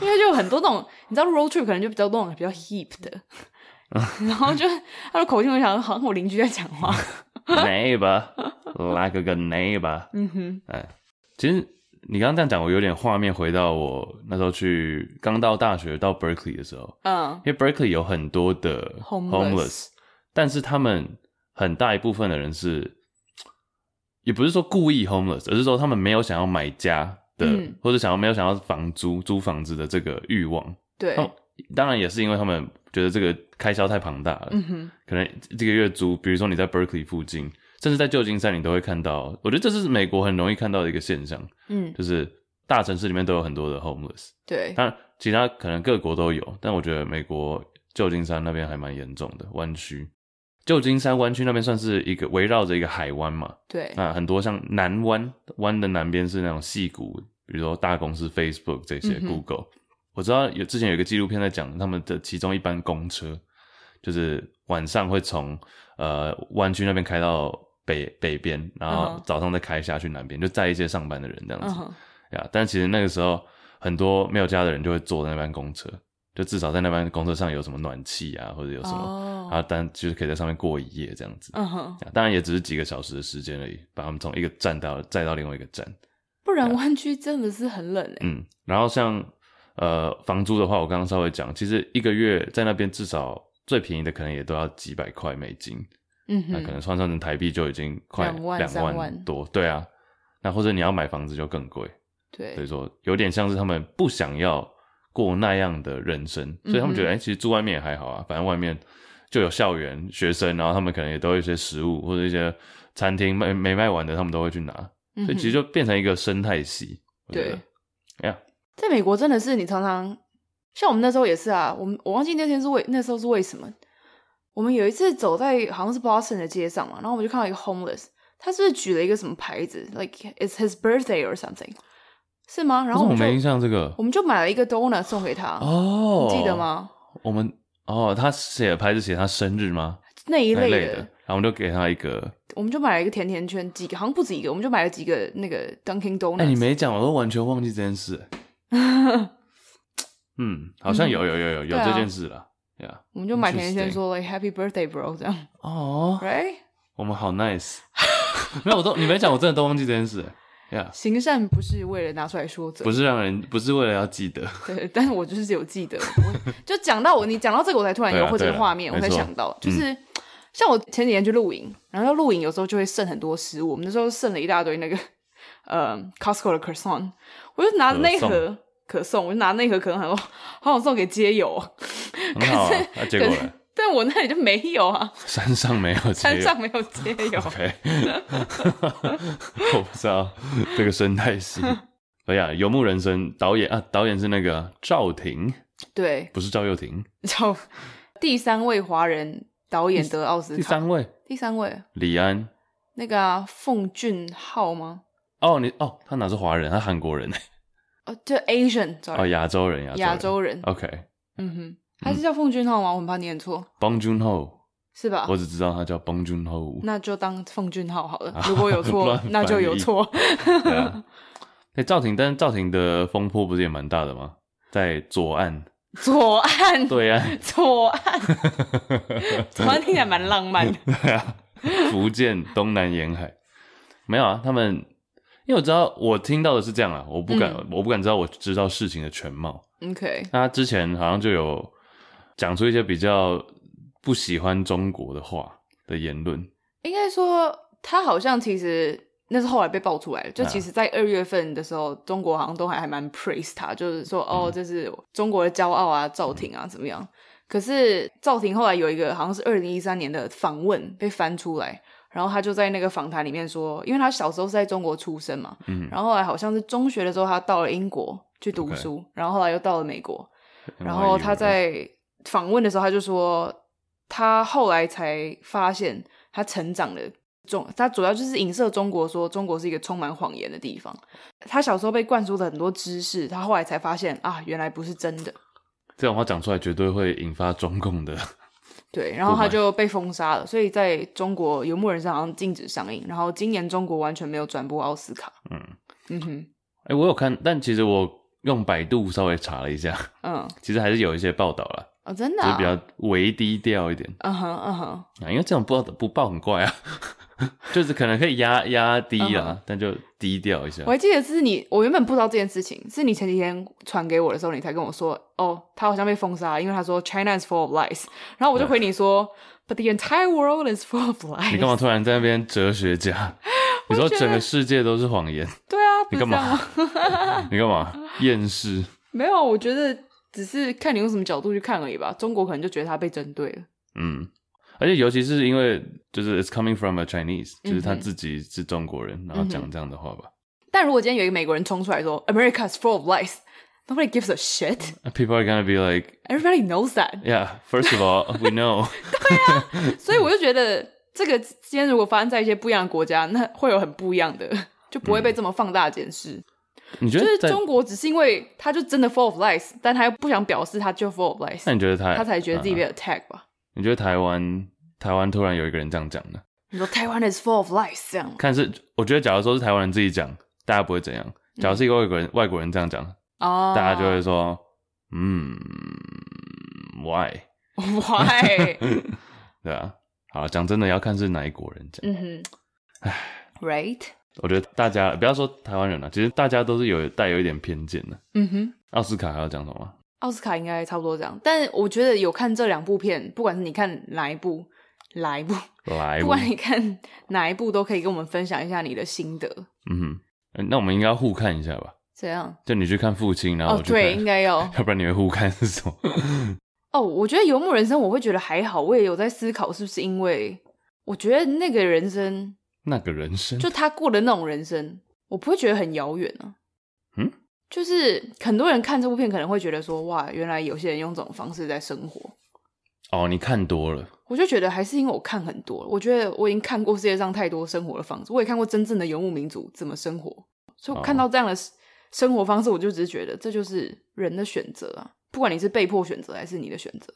因为就很多那种，你知道，road trip 可能就比较那种比较 hip 的，*laughs* 然后就他的口音，我想好像我邻居在讲话，neighbor，like a good neighbor，嗯哼，哎，其实你刚刚这样讲，我有点画面回到我那时候去刚到大学到 Berkeley 的时候，嗯，因为 Berkeley 有很多的 homeless，, homeless 但是他们很大一部分的人是。也不是说故意 homeless，而是说他们没有想要买家的，嗯、或者想要没有想要房租租房子的这个欲望。对，当然也是因为他们觉得这个开销太庞大了。嗯哼，可能这个月租，比如说你在 Berkeley 附近，甚至在旧金山，你都会看到。我觉得这是美国很容易看到的一个现象。嗯，就是大城市里面都有很多的 homeless。对，当然其他可能各国都有，但我觉得美国旧金山那边还蛮严重的湾区。旧金山湾区那边算是一个围绕着一个海湾嘛？对，那很多像南湾湾的南边是那种矽谷，比如说大公司 Facebook 这些、嗯、，Google。我知道有之前有一个纪录片在讲他们的其中一班公车，就是晚上会从呃湾区那边开到北北边，然后早上再开下去南边，uh. 就载一些上班的人这样子。呀、uh huh.，但其实那个时候很多没有家的人就会坐在那班公车。就至少在那班公车上有什么暖气啊，或者有什么，oh. 啊，但就是可以在上面过一夜这样子。嗯哼、uh，huh. 当然也只是几个小时的时间而已，把他们从一个站到载到另外一个站。不然湾区真的是很冷诶。嗯，然后像呃房租的话，我刚刚稍微讲，其实一个月在那边至少最便宜的可能也都要几百块美金。嗯哼，那可能换算成台币就已经快两万多。对啊，那或者你要买房子就更贵。对，所以说有点像是他们不想要。过那样的人生，所以他们觉得，哎、欸，其实住外面也还好啊，反正外面就有校园、学生，然后他们可能也都有一些食物或者一些餐厅没没卖完的，他们都会去拿，所以其实就变成一个生态系。对，哎呀，在美国真的是你常常像我们那时候也是啊，我们我忘记那天是为那时候是为什么，我们有一次走在好像是 Boston 的街上嘛，然后我们就看到一个 homeless，他是不是举了一个什么牌子，like it's his birthday or something。是吗？然后我，我没印象这个，我们就买了一个 donut 送给他。哦，你记得吗？我们哦，他写的牌子写他生日吗？那一类的，类的，然后我们就给他一个，我们就买了一个甜甜圈，几个好像不止一个，我们就买了几个那个 Dunkin' Donuts。哎，你没讲，我都完全忘记这件事。嗯，好像有有有有有这件事了。Yeah, 我们就买甜甜圈说 like Happy Birthday, bro，这样。哦、oh,，Right？我们好 nice。*laughs* 没有，我都你没讲，我真的都忘记这件事。Yeah. 行善不是为了拿出来说嘴，不是让人，不是为了要记得。对，但是我就是有记得。*laughs* 就讲到我，你讲到这个，我才突然有或者画面，我才想到，就是、嗯、像我前几天去露营，然后露营有时候就会剩很多食物，我们那时候剩了一大堆那个呃 Costco 的可颂，我就拿着那一盒。可送，我就拿那盒可能很 *laughs* 好想送给街友，可是啊，那结果呢？但我那里就没有啊，山上没有，山上没有街友。OK，*laughs* 我不知道这个生态系。哎呀，游牧人生导演啊，导演是那个赵婷，对，不是赵又廷，赵第三位华人导演得奥斯卡，第三位，第三位，李安，那个啊，奉俊昊吗？哦，你哦，他哪是华人？他韩国人 *laughs* 哦，就 Asian，哦，亚洲人，亚洲人，OK，嗯哼，他是叫奉俊昊吗？我很怕念错，Bong Joon-ho 是吧？我只知道他叫 Bong Joon-ho，那就当奉俊昊好了。如果有错，*laughs* 那就有错。*laughs* 哎，赵婷，但是赵婷的风波不是也蛮大的吗？在左岸，左岸，对岸，左岸，左岸听起来蛮浪漫的。对啊，福建东南沿海，没有啊，他们。因为我知道，我听到的是这样啊，我不敢，嗯、我不敢知道，我知道事情的全貌。OK，那他之前好像就有讲出一些比较不喜欢中国的话的言论。应该说，他好像其实那是后来被爆出来的，就其实，在二月份的时候，啊、中国好像都还还蛮 praise 他，就是说，嗯、哦，这是中国的骄傲啊，赵婷啊，怎么样？可是赵婷后来有一个好像是二零一三年的访问被翻出来。然后他就在那个访谈里面说，因为他小时候是在中国出生嘛，嗯，然后后来好像是中学的时候，他到了英国去读书.然后后来又到了美国，然后他在访问的时候，他就说，他后来才发现他成长的中，他主要就是影射中国，说中国是一个充满谎言的地方。他小时候被灌输的很多知识，他后来才发现啊，原来不是真的。这种话讲出来，绝对会引发中共的。对，然后他就被封杀了，所以在中国《游牧人生》好像禁止上映，然后今年中国完全没有转播奥斯卡。嗯嗯哼，哎，我有看，但其实我用百度稍微查了一下，嗯，*laughs* 其实还是有一些报道啦。哦，真的，啊，就是比较微低调一点。嗯哼嗯哼，啊，因为这种报不报很怪啊。*laughs* 就是可能可以压压低啊，uh. 但就低调一下。我还记得是你，我原本不知道这件事情，是你前几天传给我的时候，你才跟我说，哦，他好像被封杀，因为他说 China is full of lies。然后我就回你说，*laughs* But the entire world is full of lies。你干嘛突然在那边哲学家？*laughs* 你说整个世界都是谎言？对啊，你干嘛？你干嘛？厌世？没有，我觉得只是看你用什么角度去看而已吧。中国可能就觉得他被针对了。嗯。而且尤其是因为就是 it's coming from a Chinese，、嗯、就是他自己是中国人，然后讲这样的话吧。但如果今天有一个美国人冲出来说 America is full of lies，nobody gives a shit。People are gonna be like everybody knows that。Yeah, first of all, we know。对啊，所以我就觉得这个今天如果发生在一些不一样的国家，那会有很不一样的，就不会被这么放大检视。你觉得就是中国只是因为他就真的 full of lies，但他又不想表示他就 full of lies。那你觉得他他才觉得自己被 attack 吧？你觉得台湾台湾突然有一个人这样讲呢？你说台湾 is full of lies 这样？看是，我觉得假如说是台湾人自己讲，大家不会怎样；假如是一个外国人、嗯、外国人这样讲，哦，大家就会说，嗯，why？why？*laughs* 对啊，好，讲真的要看是哪一国人讲。嗯哼，唉，right？我觉得大家不要说台湾人了，其实大家都是有带有一点偏见的。嗯哼，奥斯卡还要讲什么？奥斯卡应该差不多这样，但我觉得有看这两部片，不管是你看哪一部，哪一部，哪一部，不管你看哪一部，都可以跟我们分享一下你的心得。嗯哼，那我们应该要互看一下吧？怎样？就你去看父亲，然后哦，对，应该要，*laughs* 要不然你会互看是什么？*laughs* 哦，我觉得《游牧人生》我会觉得还好，我也有在思考是不是因为我觉得那个人生，那个人生，就他过的那种人生，我不会觉得很遥远啊。嗯。就是很多人看这部片可能会觉得说，哇，原来有些人用这种方式在生活。哦，你看多了，我就觉得还是因为我看很多了，我觉得我已经看过世界上太多生活的方式，我也看过真正的游牧民族怎么生活，所以我看到这样的生活方式，我就只是觉得这就是人的选择啊，不管你是被迫选择还是你的选择。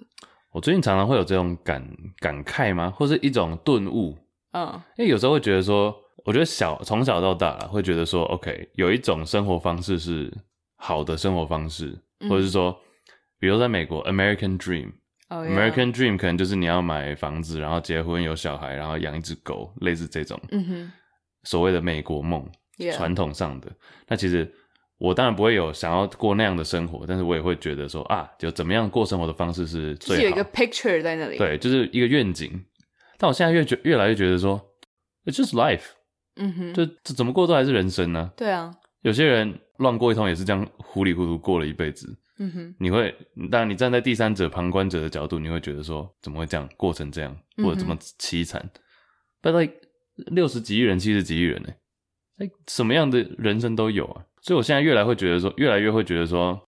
我最近常常会有这种感感慨吗？或是一种顿悟？嗯，因为有时候会觉得说。我觉得小从小到大啦，会觉得说，OK，有一种生活方式是好的生活方式，嗯、或者是说比如在美国，American Dream。Oh, yeah. American Dream 可能就是你要买房子，然后结婚有小孩，然后养一只狗，类似这种，嗯哼，所谓的美国梦，传.统上的。那其实我当然不会有想要过那样的生活，但是我也会觉得说啊，就怎么样过生活的方式是最好。就是有一个 picture 在那里，对，就是一个愿景。但我现在越觉越来越觉得说，It's just life，嗯哼，就就怎么过都还是人生呢、啊。对啊，有些人乱过一通也是这样糊里糊涂过了一辈子。嗯哼，你会，当然你站在第三者、旁观者的角度，你会觉得说，怎么会这样过成这样，或者这么凄惨？But like 六十几亿人、七十几亿人呢、欸？什么样的人生都有啊。所以我现在越来会觉得说，越来越会觉得说，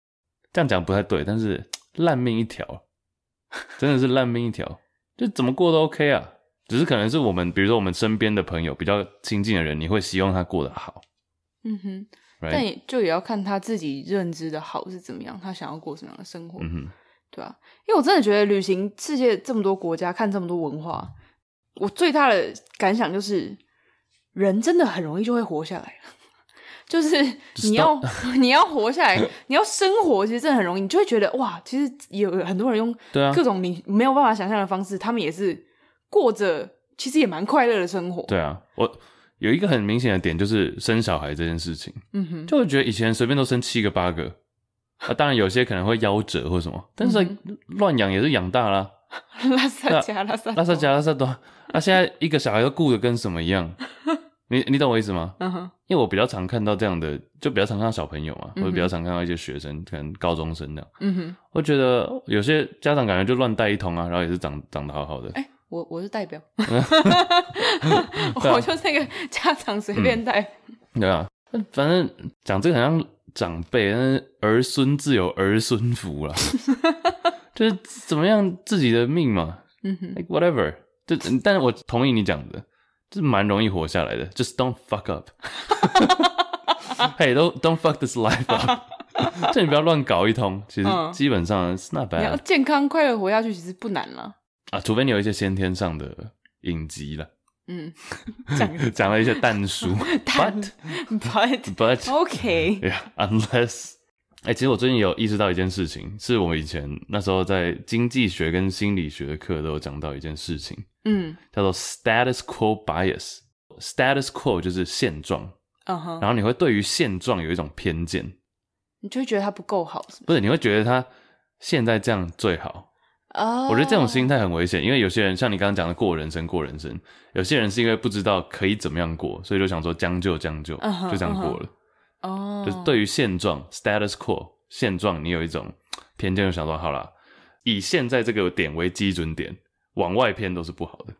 这样讲不太对，但是 *tsk* 烂命一条，真的是烂命一条，就怎么过都 OK 啊。只是可能是我们，比如说我们身边的朋友比较亲近的人，你会希望他过得好。嗯哼。Right? 但也就也要看他自己认知的好是怎么样，他想要过什么样的生活，嗯哼，对啊，因为我真的觉得旅行世界这么多国家，看这么多文化，我最大的感想就是，人真的很容易就会活下来，*laughs* 就是你要 *laughs* 你要活下来，你要生活，其实真的很容易，你就会觉得哇，其实有很多人用各种你没有办法想象的方式，他们也是过着其实也蛮快乐的生活。对啊，我。有一个很明显的点，就是生小孩这件事情。嗯哼，就会觉得以前随便都生七个八个，啊，当然有些可能会夭折或什么，但是乱养也是养大啦。*laughs* 拉萨加拉萨，拉萨加拉萨多，啊，现在一个小孩都顾得跟什么一样？*laughs* 你你懂我意思吗？嗯哼，因为我比较常看到这样的，就比较常看到小朋友嘛，或者比较常看到一些学生，可能高中生这样。嗯哼，我觉得有些家长感觉就乱带一通啊，然后也是长长得好好的。欸我我是代表，*laughs* 我就是那个家长随便带、嗯，对啊，反正讲这个很像长辈，但是儿孙自有儿孙福啦，*laughs* 就是怎么样自己的命嘛，嗯哼，like whatever，就但是我同意你讲的，就是蛮容易活下来的，just don't fuck up，hey，don't *laughs* don't fuck this life up，就你不要乱搞一通，其实基本上 it's not bad，你要健康快乐活下去其实不难了。啊，除非你有一些先天上的隐疾了，嗯，*laughs* 讲讲了一些但书，*laughs* but *laughs* but but OK，yeah，unless，哎，其实我最近有意识到一件事情，是我们以前那时候在经济学跟心理学的课都有讲到一件事情，嗯，叫做 status quo bias，status quo 就是现状，嗯哼，然后你会对于现状有一种偏见，你就会觉得它不够好，是不是？不是，你会觉得它现在这样最好。Oh. 我觉得这种心态很危险，因为有些人像你刚刚讲的过人生过人生，有些人是因为不知道可以怎么样过，所以就想说将就将就，uh huh, 就这样过了。哦，uh huh. oh. 就是对于现状 status quo 现状，你有一种偏见，就想说好了，以现在这个点为基准点，往外偏都是不好的。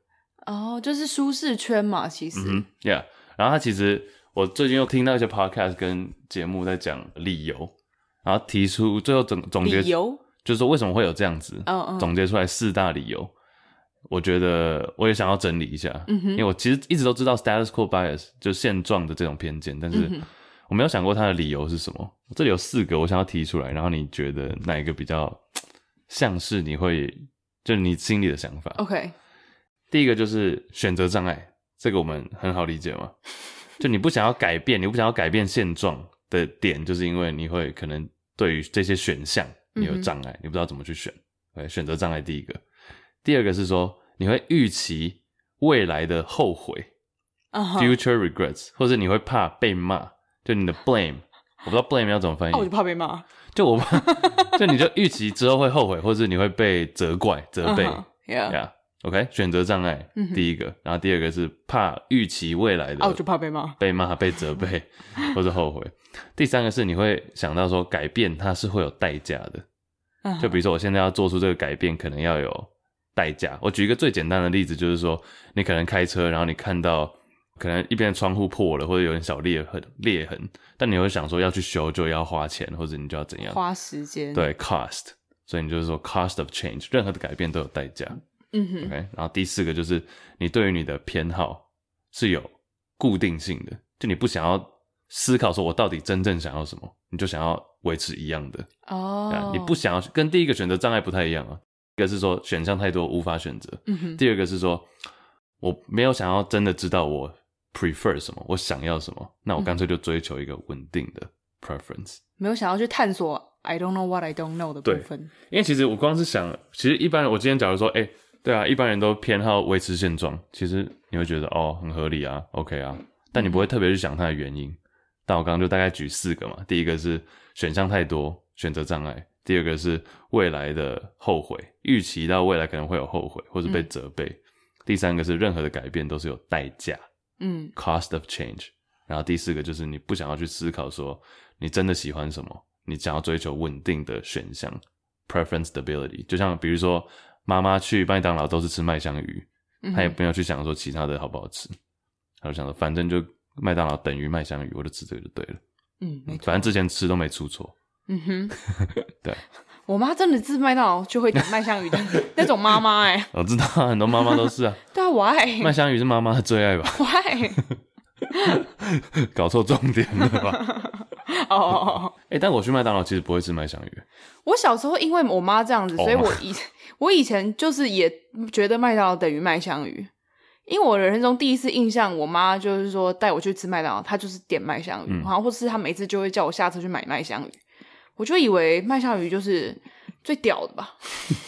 哦，oh, 就是舒适圈嘛，其实。嗯，Yeah。然后他其实我最近又听到一些 podcast 跟节目在讲理由，然后提出最后总总结理由。就是说为什么会有这样子？Oh, oh. 总结出来四大理由，我觉得我也想要整理一下，因为我其实一直都知道 status quo bias 就是现状的这种偏见，但是我没有想过它的理由是什么。这里有四个，我想要提出来，然后你觉得哪一个比较像是你会就是你心里的想法？OK，第一个就是选择障碍，这个我们很好理解嘛，就你不想要改变，你不想要改变现状的点，就是因为你会可能对于这些选项。你有障碍，你不知道怎么去选，对，选择障碍第一个，第二个是说你会预期未来的后悔，future regrets，或者你会怕被骂，就你的 blame，我不知道 blame 要怎么翻译，我就怕被骂，就我怕，*laughs* 就你就预期之后会后悔，或者你会被责怪、责备，Yeah，OK，选择障碍第一个，然后第二个是怕预期未来的，哦，就怕被骂、被骂、被责备 *laughs* 或者后悔。第三个是你会想到说改变它是会有代价的，就比如说我现在要做出这个改变，可能要有代价。我举一个最简单的例子，就是说你可能开车，然后你看到可能一边的窗户破了，或者有点小裂痕，裂痕，但你会想说要去修就要花钱，或者你就要怎样花时间？对，cost，所以你就是说 cost of change，任何的改变都有代价。嗯哼，OK。然后第四个就是你对于你的偏好是有固定性的，就你不想要。思考说，我到底真正想要什么？你就想要维持一样的哦，oh. 你不想要跟第一个选择障碍不太一样啊。一个是说选项太多无法选择，嗯哼。第二个是说我没有想要真的知道我 prefer 什么，我想要什么，那我干脆就追求一个稳定的 preference，没有想要去探索 I don't know what I don't know 的部分。因为其实我光是想，其实一般人，我今天假如说，哎、欸，对啊，一般人都偏好维持现状，其实你会觉得哦，很合理啊，OK 啊，但你不会特别去想它的原因。但我刚刚就大概举四个嘛，第一个是选项太多，选择障碍；第二个是未来的后悔，预期到未来可能会有后悔或是被责备；嗯、第三个是任何的改变都是有代价，嗯，cost of change。然后第四个就是你不想要去思考说你真的喜欢什么，你想要追求稳定的选项，preference stability。就像比如说妈妈去麦当劳都是吃麦香鱼，她、嗯、也没有去想说其他的好不好吃，她就想说反正就。麦当劳等于麦香鱼，我就吃这个就对了。嗯，没错，反正之前吃都没出错。嗯哼，*laughs* 对。我妈真的是麦当劳就会点麦香鱼的 *laughs* 那种妈妈哎。*laughs* 我知道很多妈妈都是啊。对啊，我爱麦香鱼是妈妈的最爱吧？我爱。搞错重点了吧？哦。哎，但我去麦当劳其实不会吃麦香鱼。我小时候因为我妈这样子，所以我以我以前就是也觉得麦当劳等于麦香鱼。因为我人生中第一次印象，我妈就是说带我去吃麦当劳，她就是点麦香鱼，嗯、然后或是她每次就会叫我下车去买麦香鱼，我就以为麦香鱼就是最屌的吧。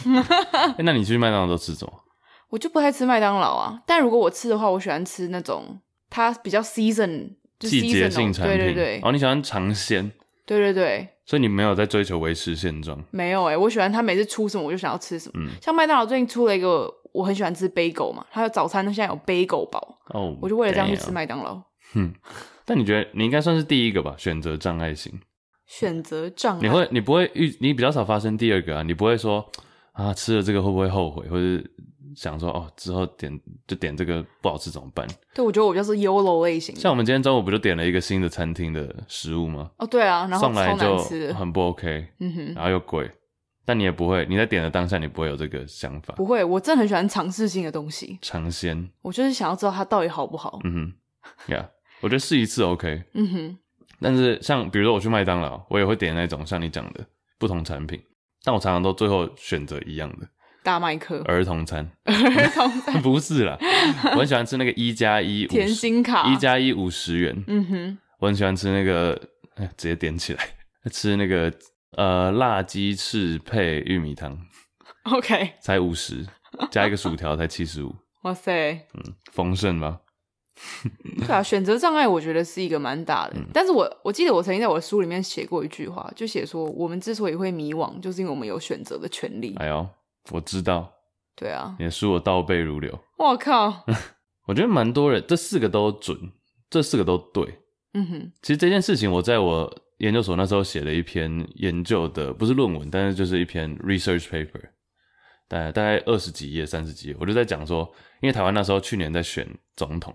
*laughs* 欸、那你去麦当劳都吃什么？*laughs* 我就不太吃麦当劳啊，但如果我吃的话，我喜欢吃那种它比较 season 季节性产品，对对对。哦，你喜欢尝鲜？对对对。所以你没有在追求维持现状？没有哎、欸，我喜欢他每次出什么我就想要吃什么。嗯、像麦当劳最近出了一个。我很喜欢吃贝狗嘛，还有早餐呢，现在有贝狗堡哦，我就为了这样去吃麦当劳。哼，但你觉得你应该算是第一个吧？选择障碍型，选择障碍，你会你不会遇你比较少发生第二个啊？你不会说啊吃了这个会不会后悔，或者想说哦之后点就点这个不好吃怎么办？对，我觉得我就是 YOLO 类型。像我们今天中午不就点了一个新的餐厅的食物吗？哦，对啊，然后上来就很不 OK，嗯哼，然后又贵。但你也不会，你在点的当下，你不会有这个想法。不会，我真的很喜欢尝试性的东西，尝鲜。我就是想要知道它到底好不好。嗯哼，呀、yeah，我觉得试一次 OK。*laughs* 嗯哼。但是像比如说我去麦当劳，我也会点那种像你讲的不同产品，但我常常都最后选择一样的大麦克儿童餐。儿童餐 *laughs* 不是啦，我很喜欢吃那个一加一 *laughs* 甜心卡，一加一五十元。嗯哼，我很喜欢吃那个，哎，直接点起来吃那个。呃，辣鸡翅配玉米汤，*laughs* OK，*laughs* 才五十，加一个薯条才七十五，*laughs* 哇塞，嗯，丰盛吗？对啊，选择障碍我觉得是一个蛮大的，嗯、但是我我记得我曾经在我的书里面写过一句话，就写说我们之所以会迷惘，就是因为我们有选择的权利。哎呦，我知道，对啊，你的书我倒背如流，我靠，我觉得蛮多人这四个都准，这四个都对，嗯哼，其实这件事情我在我。研究所那时候写了一篇研究的，不是论文，但是就是一篇 research paper，大概大概二十几页、三十几页，我就在讲说，因为台湾那时候去年在选总统，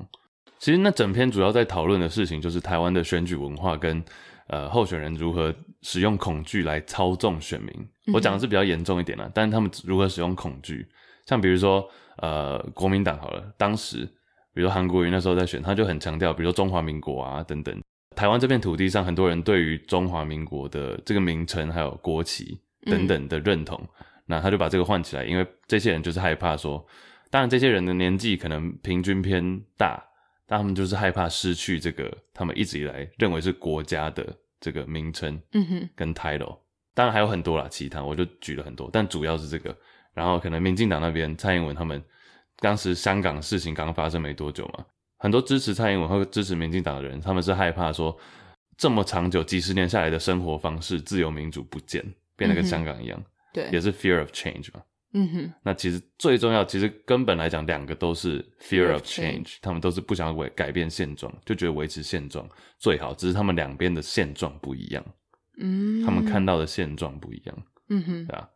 其实那整篇主要在讨论的事情就是台湾的选举文化跟呃候选人如何使用恐惧来操纵选民。我讲的是比较严重一点啦，但是他们如何使用恐惧，像比如说呃国民党好了，当时比如说韩国瑜那时候在选，他就很强调，比如说中华民国啊等等。台湾这片土地上，很多人对于中华民国的这个名称还有国旗等等的认同，嗯、那他就把这个换起来，因为这些人就是害怕说，当然这些人的年纪可能平均偏大，但他们就是害怕失去这个他们一直以来认为是国家的这个名称，嗯哼，跟 title，当然还有很多啦，其他我就举了很多，但主要是这个，然后可能民进党那边蔡英文他们当时香港事情刚发生没多久嘛。很多支持蔡英文和支持民进党的人，他们是害怕说，这么长久几十年下来的生活方式，自由民主不见，变得跟香港一样，对，也是 fear of change 嘛。嗯哼，那其实最重要，其实根本来讲，两个都是 fear of change，他们都是不想改改变现状，就觉得维持现状最好，只是他们两边的现状不一样。嗯，他们看到的现状不一样。嗯哼，对啊，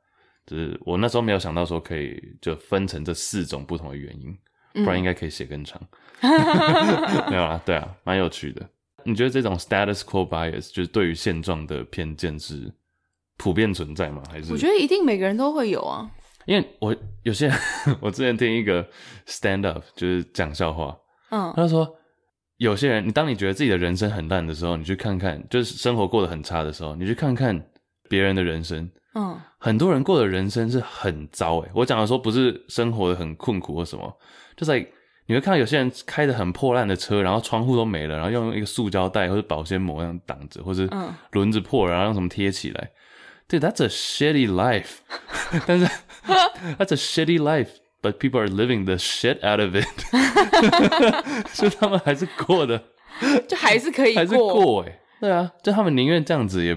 就是我那时候没有想到说可以就分成这四种不同的原因。不然应该可以写更长，*laughs* 没有啊？对啊，蛮有趣的。你觉得这种 status quo bias 就是对于现状的偏见是普遍存在吗？还是？我觉得一定每个人都会有啊。因为我有些，*laughs* 我之前听一个 stand up 就是讲笑话，嗯，他说有些人，你当你觉得自己的人生很烂的时候，你去看看，就是生活过得很差的时候，你去看看别人的人生。嗯，很多人过的人生是很糟诶。我讲的说不是生活的很困苦或什么，就是、like, 你会看到有些人开的很破烂的车，然后窗户都没了，然后用一个塑胶袋或者保鲜膜那样挡着，或者轮子破了，然后用什么贴起来。对，That's a shitty life。*laughs* 但是 *laughs* That's a shitty life，but people are living the shit out of it。所以他们还是过的，就还是可以过，还是过哎。对啊，就他们宁愿这样子，也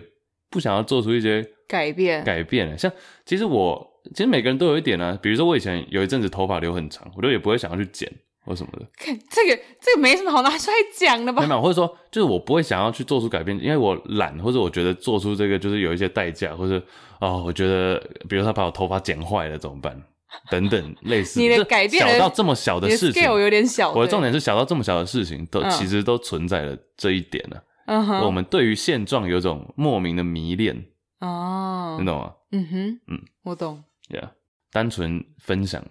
不想要做出一些改变。改变，像其实我，其实每个人都有一点啊。比如说我以前有一阵子头发留很长，我都也不会想要去剪。或什么的，看这个这个没什么好拿出来讲的吧？没有，或者说就是我不会想要去做出改变，因为我懒，或者我觉得做出这个就是有一些代价，或者哦，我觉得比如他把我头发剪坏了怎么办？等等类似。*laughs* 你的改变小到这么小的事情，我有点小。我的重点是小到这么小的事情，都其实都存在了这一点呢。嗯哼，我们对于现状有种莫名的迷恋哦，你懂吗？嗯哼，嗯，我懂。Yeah，单纯分享。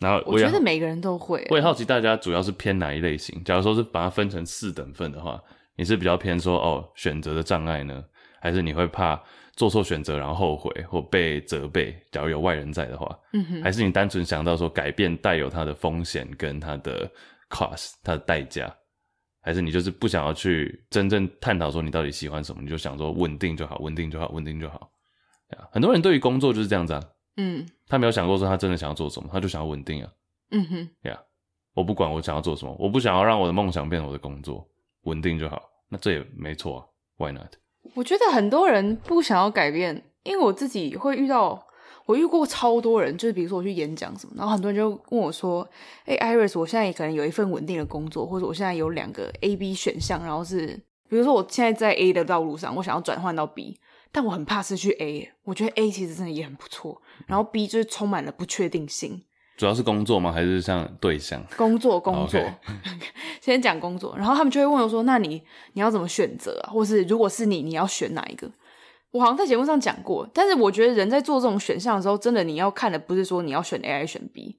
然后我，我觉得每个人都会。我也好奇大家主要是偏哪一类型？假如说是把它分成四等份的话，你是比较偏说哦选择的障碍呢，还是你会怕做错选择然后后悔或被责备？假如有外人在的话，嗯哼，还是你单纯想到说改变带有它的风险跟它的 cost，它的代价？还是你就是不想要去真正探讨说你到底喜欢什么？你就想说稳定就好，稳定就好，稳定就好。很多人对于工作就是这样子啊。嗯，他没有想过说他真的想要做什么，他就想要稳定啊。嗯哼，呀、yeah，我不管我想要做什么，我不想要让我的梦想变成我的工作，稳定就好。那这也没错啊，Why not？我觉得很多人不想要改变，因为我自己会遇到，我遇过超多人，就是比如说我去演讲什么，然后很多人就问我说：“哎、欸，Iris，我现在也可能有一份稳定的工作，或者我现在有两个 A、B 选项，然后是比如说我现在在 A 的道路上，我想要转换到 B。”但我很怕失去 A，我觉得 A 其实真的也很不错，然后 B 就是充满了不确定性。主要是工作吗？还是像对象？工作，工作。Okay. *laughs* 先讲工作，然后他们就会问我说：“那你你要怎么选择啊？或是如果是你，你要选哪一个？”我好像在节目上讲过，但是我觉得人在做这种选项的时候，真的你要看的不是说你要选 A 还是选 B，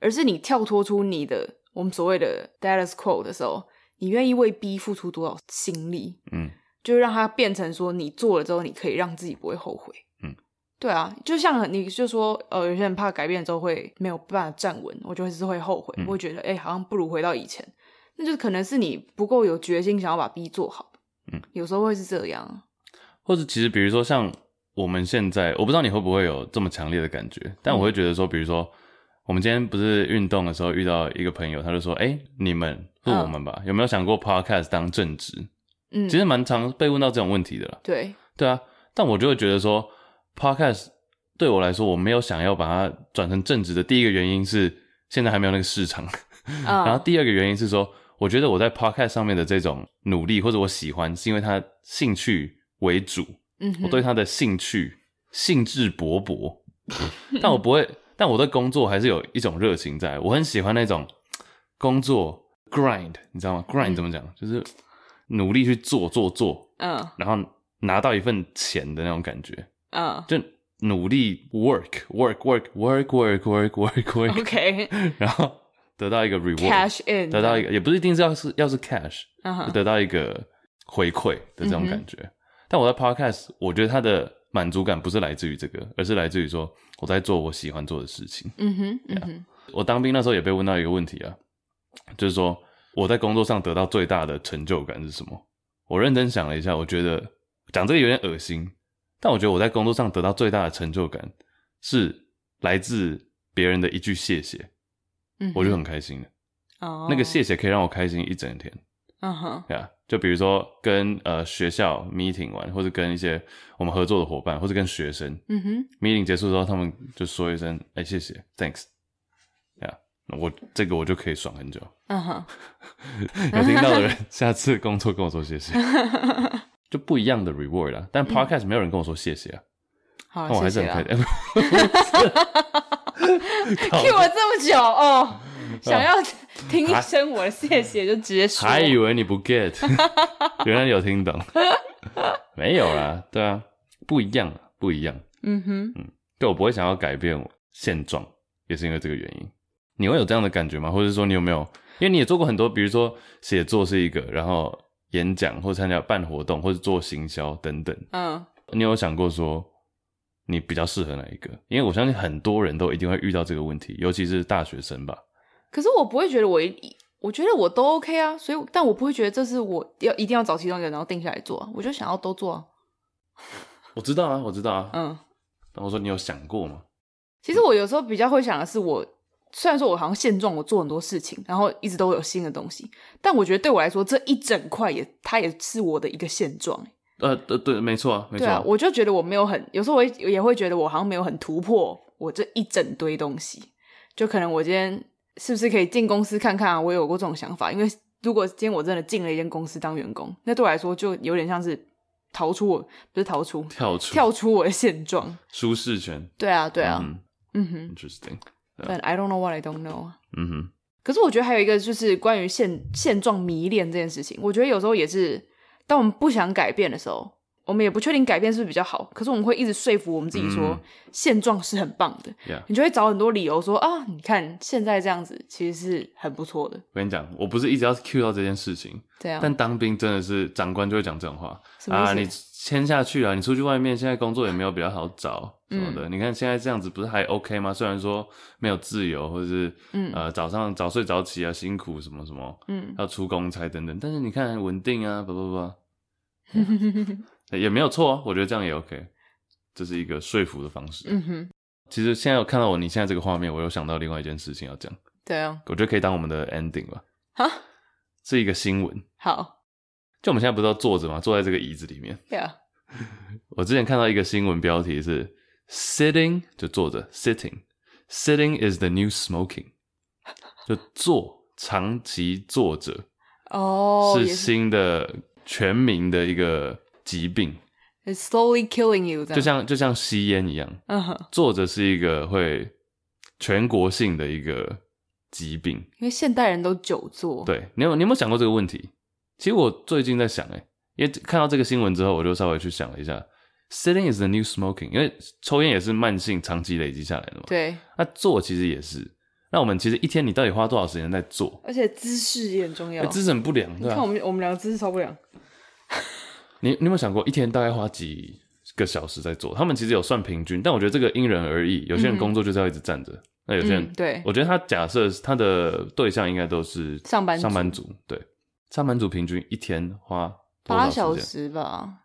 而是你跳脱出你的我们所谓的 Dallas quo 的时候，你愿意为 B 付出多少心力？嗯。就让它变成说，你做了之后，你可以让自己不会后悔。嗯，对啊，就像你就说，呃，有些人怕改变之后会没有办法站稳，我就会是会后悔，嗯、我会觉得，哎、欸，好像不如回到以前。那就可能是你不够有决心，想要把 B 做好。嗯，有时候会是这样。或者其实，比如说像我们现在，我不知道你会不会有这么强烈的感觉，但我会觉得说，比如说我们今天不是运动的时候遇到一个朋友，他就说，哎、欸，你们是我们吧、嗯？有没有想过 Podcast 当正职？嗯，其实蛮常被问到这种问题的啦。对，对啊，但我就会觉得说，Podcast 对我来说，我没有想要把它转成正职的第一个原因是，现在还没有那个市场。嗯。*laughs* 然后第二个原因是说，我觉得我在 Podcast 上面的这种努力或者我喜欢，是因为他兴趣为主。嗯，我对他的兴趣兴致勃勃。*laughs* 但我不会，但我对工作还是有一种热情在。我很喜欢那种工作 grind，你知道吗？grind 怎么讲？嗯，就是。努力去做做做，嗯，然后拿到一份钱的那种感觉，嗯，就努力 work work work work work work work work，OK，然后得到一个 reward，cash in，得到一个也不是一定是要是要是 cash，得到一个回馈的这种感觉。但我在 podcast，我觉得它的满足感不是来自于这个，而是来自于说我在做我喜欢做的事情。嗯哼，嗯哼，我当兵那时候也被问到一个问题啊，就是说。我在工作上得到最大的成就感是什么？我认真想了一下，我觉得讲这个有点恶心，但我觉得我在工作上得到最大的成就感是来自别人的一句谢谢，嗯，我就很开心了。哦，那个谢谢可以让我开心一整天。嗯哼，对啊，就比如说跟呃学校 meeting 完，或者跟一些我们合作的伙伴，或者跟学生，嗯哼，meeting 结束之后，他们就说一声，哎，谢谢，thanks。我这个我就可以爽很久。嗯哼，*laughs* 有听到的人，下次工作跟我说谢谢，*laughs* 就不一样的 reward 啊。但 podcast 没有人跟我说谢谢啊。好，我还是很开心。*laughs* Q 我这么久哦，想要听一声我的谢谢，就直接说。还以为你不 get，原来有听懂。没有啦，对啊，不一样，不一样。嗯哼，嗯，对，我不会想要改变我现状，也是因为这个原因。你会有这样的感觉吗？或者说你有没有？因为你也做过很多，比如说写作是一个，然后演讲或参加办活动或者做行销等等。嗯，你有想过说你比较适合哪一个？因为我相信很多人都一定会遇到这个问题，尤其是大学生吧。可是我不会觉得我一，我觉得我都 OK 啊，所以但我不会觉得这是我要一定要找其中一个然后定下来做啊，我就想要都做啊。我知道啊，我知道啊。嗯，我说你有想过吗？其实我有时候比较会想的是我，我虽然说我好像现状，我做很多事情，然后一直都有新的东西，但我觉得对我来说，这一整块也它也是我的一个现状。呃，对对，没错啊，没错。对啊，我就觉得我没有很，有时候我也会觉得我好像没有很突破我这一整堆东西。就可能我今天是不是可以进公司看看啊？我有过这种想法，因为如果今天我真的进了一间公司当员工，那对我来说就有点像是逃出我，不是逃出，跳出跳出我的现状，舒适圈。对啊，对啊，嗯，嗯哼，interesting。But I don't know what I don't know。嗯哼。可是我觉得还有一个就是关于现现状迷恋这件事情，我觉得有时候也是。当我们不想改变的时候，我们也不确定改变是不是比较好。可是我们会一直说服我们自己说，现状是很棒的。Yeah. 你就会找很多理由说啊，你看现在这样子其实是很不错的。我跟你讲，我不是一直要 cue 到这件事情，对啊。但当兵真的是长官就会讲这种话啊，你签下去了，你出去外面现在工作也没有比较好找什么的。嗯、你看现在这样子不是还 OK 吗？虽然说没有自由，或者是嗯呃早上早睡早起啊，辛苦什么什么，嗯，要出公差等等。但是你看稳定啊，不不不。也没有错啊，我觉得这样也 OK，这是一个说服的方式。嗯哼，其实现在我看到我你现在这个画面，我又想到另外一件事情要讲。对啊，我觉得可以当我们的 ending 吧。哈，是一个新闻。好，就我们现在不是都坐着吗？坐在这个椅子里面。对啊。*laughs* 我之前看到一个新闻标题是 “sitting” 就坐着，sitting，sitting is the new smoking，*laughs* 就坐，长期坐着。哦，是新的。全民的一个疾病，It's slowly killing you，就像就像吸烟一样，坐着是一个会全国性的一个疾病，因为现代人都久坐。对，你有你有没有想过这个问题？其实我最近在想，哎，因为看到这个新闻之后，我就稍微去想了一下，Sitting is the new smoking，因为抽烟也是慢性长期累积下来的嘛，对，那坐其实也是。那我们其实一天你到底花多少时间在坐？而且姿势也很重要，姿势很不良？你看我们我们两个姿势超不良。*laughs* 你你有没有想过，一天大概花几个小时在做？他们其实有算平均，但我觉得这个因人而异。有些人工作就是要一直站着，嗯、那有些人、嗯、对，我觉得他假设他的对象应该都是上班上班族，对，上班族平均一天花多八小时吧，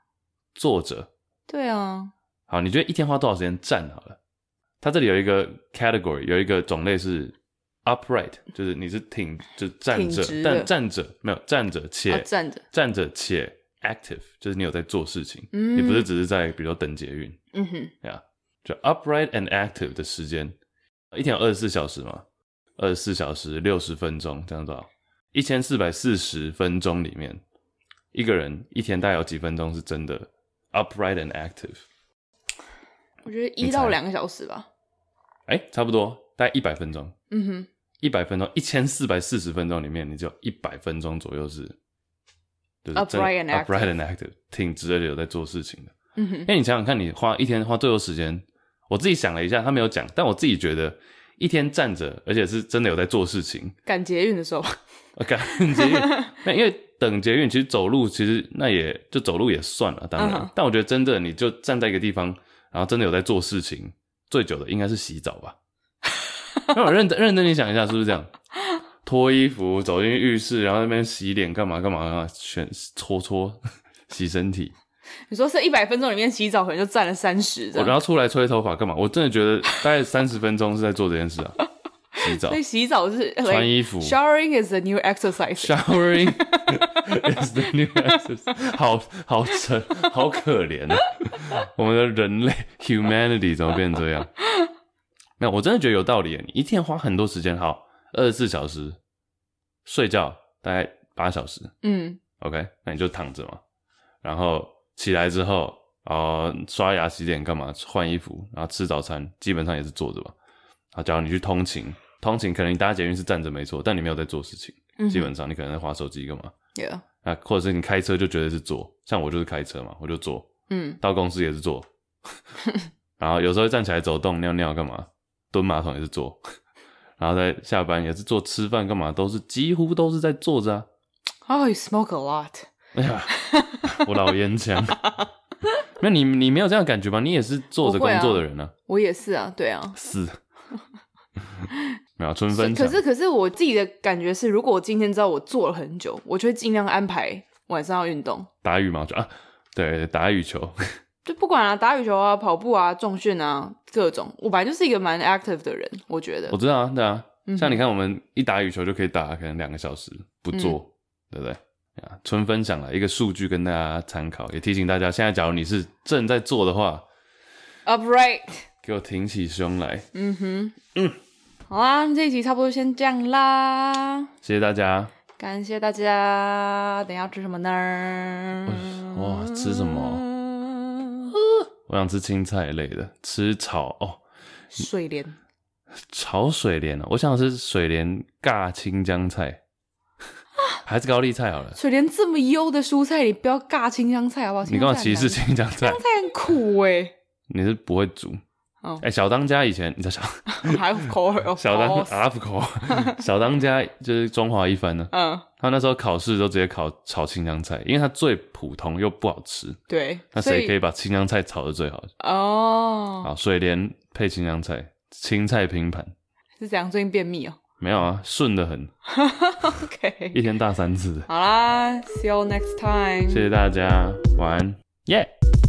坐着。对啊。好，你觉得一天花多少时间站好了？它这里有一个 category，有一个种类是 upright，就是你是挺就站着，但站着没有站着且、啊、站着。站着且 active，就是你有在做事情，嗯、你不是只是在比如说等捷运，嗯哼，呀、就 upright and active 的时间，一天有二十四小时嘛，二十四小时六十分钟这样子，一千四百四十分钟里面，一个人一天大概有几分钟是真的 upright and active？我觉得一到两个小时吧。哎、欸，差不多，大概一百分钟。嗯哼，一百分钟，一千四百四十分钟里面，你就一百分钟左右是，就是 upright and active, upright and active 挺直的有在做事情的。嗯哼，因为你想想看，你花一天花最多时间，我自己想了一下，他没有讲，但我自己觉得一天站着，而且是真的有在做事情。赶捷运的时候，赶捷运，那因为等捷运，其实走路其实那也就走路也算了，当然，uh huh. 但我觉得真的你就站在一个地方。然后真的有在做事情，最久的应该是洗澡吧？*laughs* 那我认真认真你想一下，是不是这样？脱衣服走进浴室，然后那边洗脸干嘛干嘛啊？全搓搓 *laughs* 洗身体。*laughs* 你说是一百分钟里面洗澡，可能就占了三十。我然后出来吹头发干嘛？我真的觉得大概三十分钟是在做这件事啊。洗澡，所以洗澡是穿衣服。Showering is the new exercise. *laughs* Showering is the new exercise. *laughs* 好好沉，好可怜啊！我们的人类 humanity 怎么变成这样？没有，我真的觉得有道理。你一天花很多时间，好，二十四小时睡觉大概八小时，嗯，OK，那你就躺着嘛。然后起来之后，呃，刷牙、洗脸干嘛？换衣服，然后吃早餐，基本上也是坐着吧。啊，假如你去通勤。通勤可能你搭捷运是站着没错，但你没有在做事情，嗯、基本上你可能在滑手机干嘛.啊，或者是你开车就绝对是坐，像我就是开车嘛，我就坐，嗯，*laughs* 到公司也是坐，*laughs* 然后有时候站起来走动、尿尿干嘛，蹲马桶也是坐，*laughs* 然后在下班也是坐，吃饭干嘛都是几乎都是在坐着啊。Oh, you smoke a lot？哎呀，我老烟枪。*laughs* 那你你没有这样感觉吗？你也是做着工作的人呢、啊。我也是啊，对啊，是。*laughs* 没有春分。可是可是我自己的感觉是，如果我今天知道我做了很久，我就会尽量安排晚上要运动，打羽毛球啊，对，打羽球，*laughs* 就不管啊，打羽球啊，跑步啊，重训啊，各种。我本来就是一个蛮 active 的人，我觉得。我知道啊，对啊。像你看，我们一打羽球就可以打可能两个小时不做，嗯、对不对？啊，纯分享了一个数据跟大家参考，也提醒大家，现在假如你是正在做的话，upright，给我挺起胸来。嗯哼，嗯，好啊，这一集差不多先这样啦。谢谢大家，感谢大家。等一下要吃什么呢？哇，吃什么？*laughs* 我想吃青菜类的，吃炒哦，水莲。炒水莲哦，我想吃水莲尬青江菜，还是高丽菜好了。水莲这么优的蔬菜，你不要尬青香菜好不好？你干嘛歧视青香菜？青江菜很苦哎、欸。你是不会煮？哎、oh. 欸，小当家以前 *laughs* 你知道小，*laughs* 还口 *laughs* 小当阿福口，小当家就是中华一番呢。嗯，他那时候考试都直接考炒青江菜，因为它最普通又不好吃。对，那谁可以把青江菜炒的最好？哦，好，水莲配青江菜。青菜拼盘是怎样？最近便秘哦？没有啊，顺的很。*laughs* OK，一天大三次。好啦，See you next time。谢谢大家，晚安，耶、yeah!。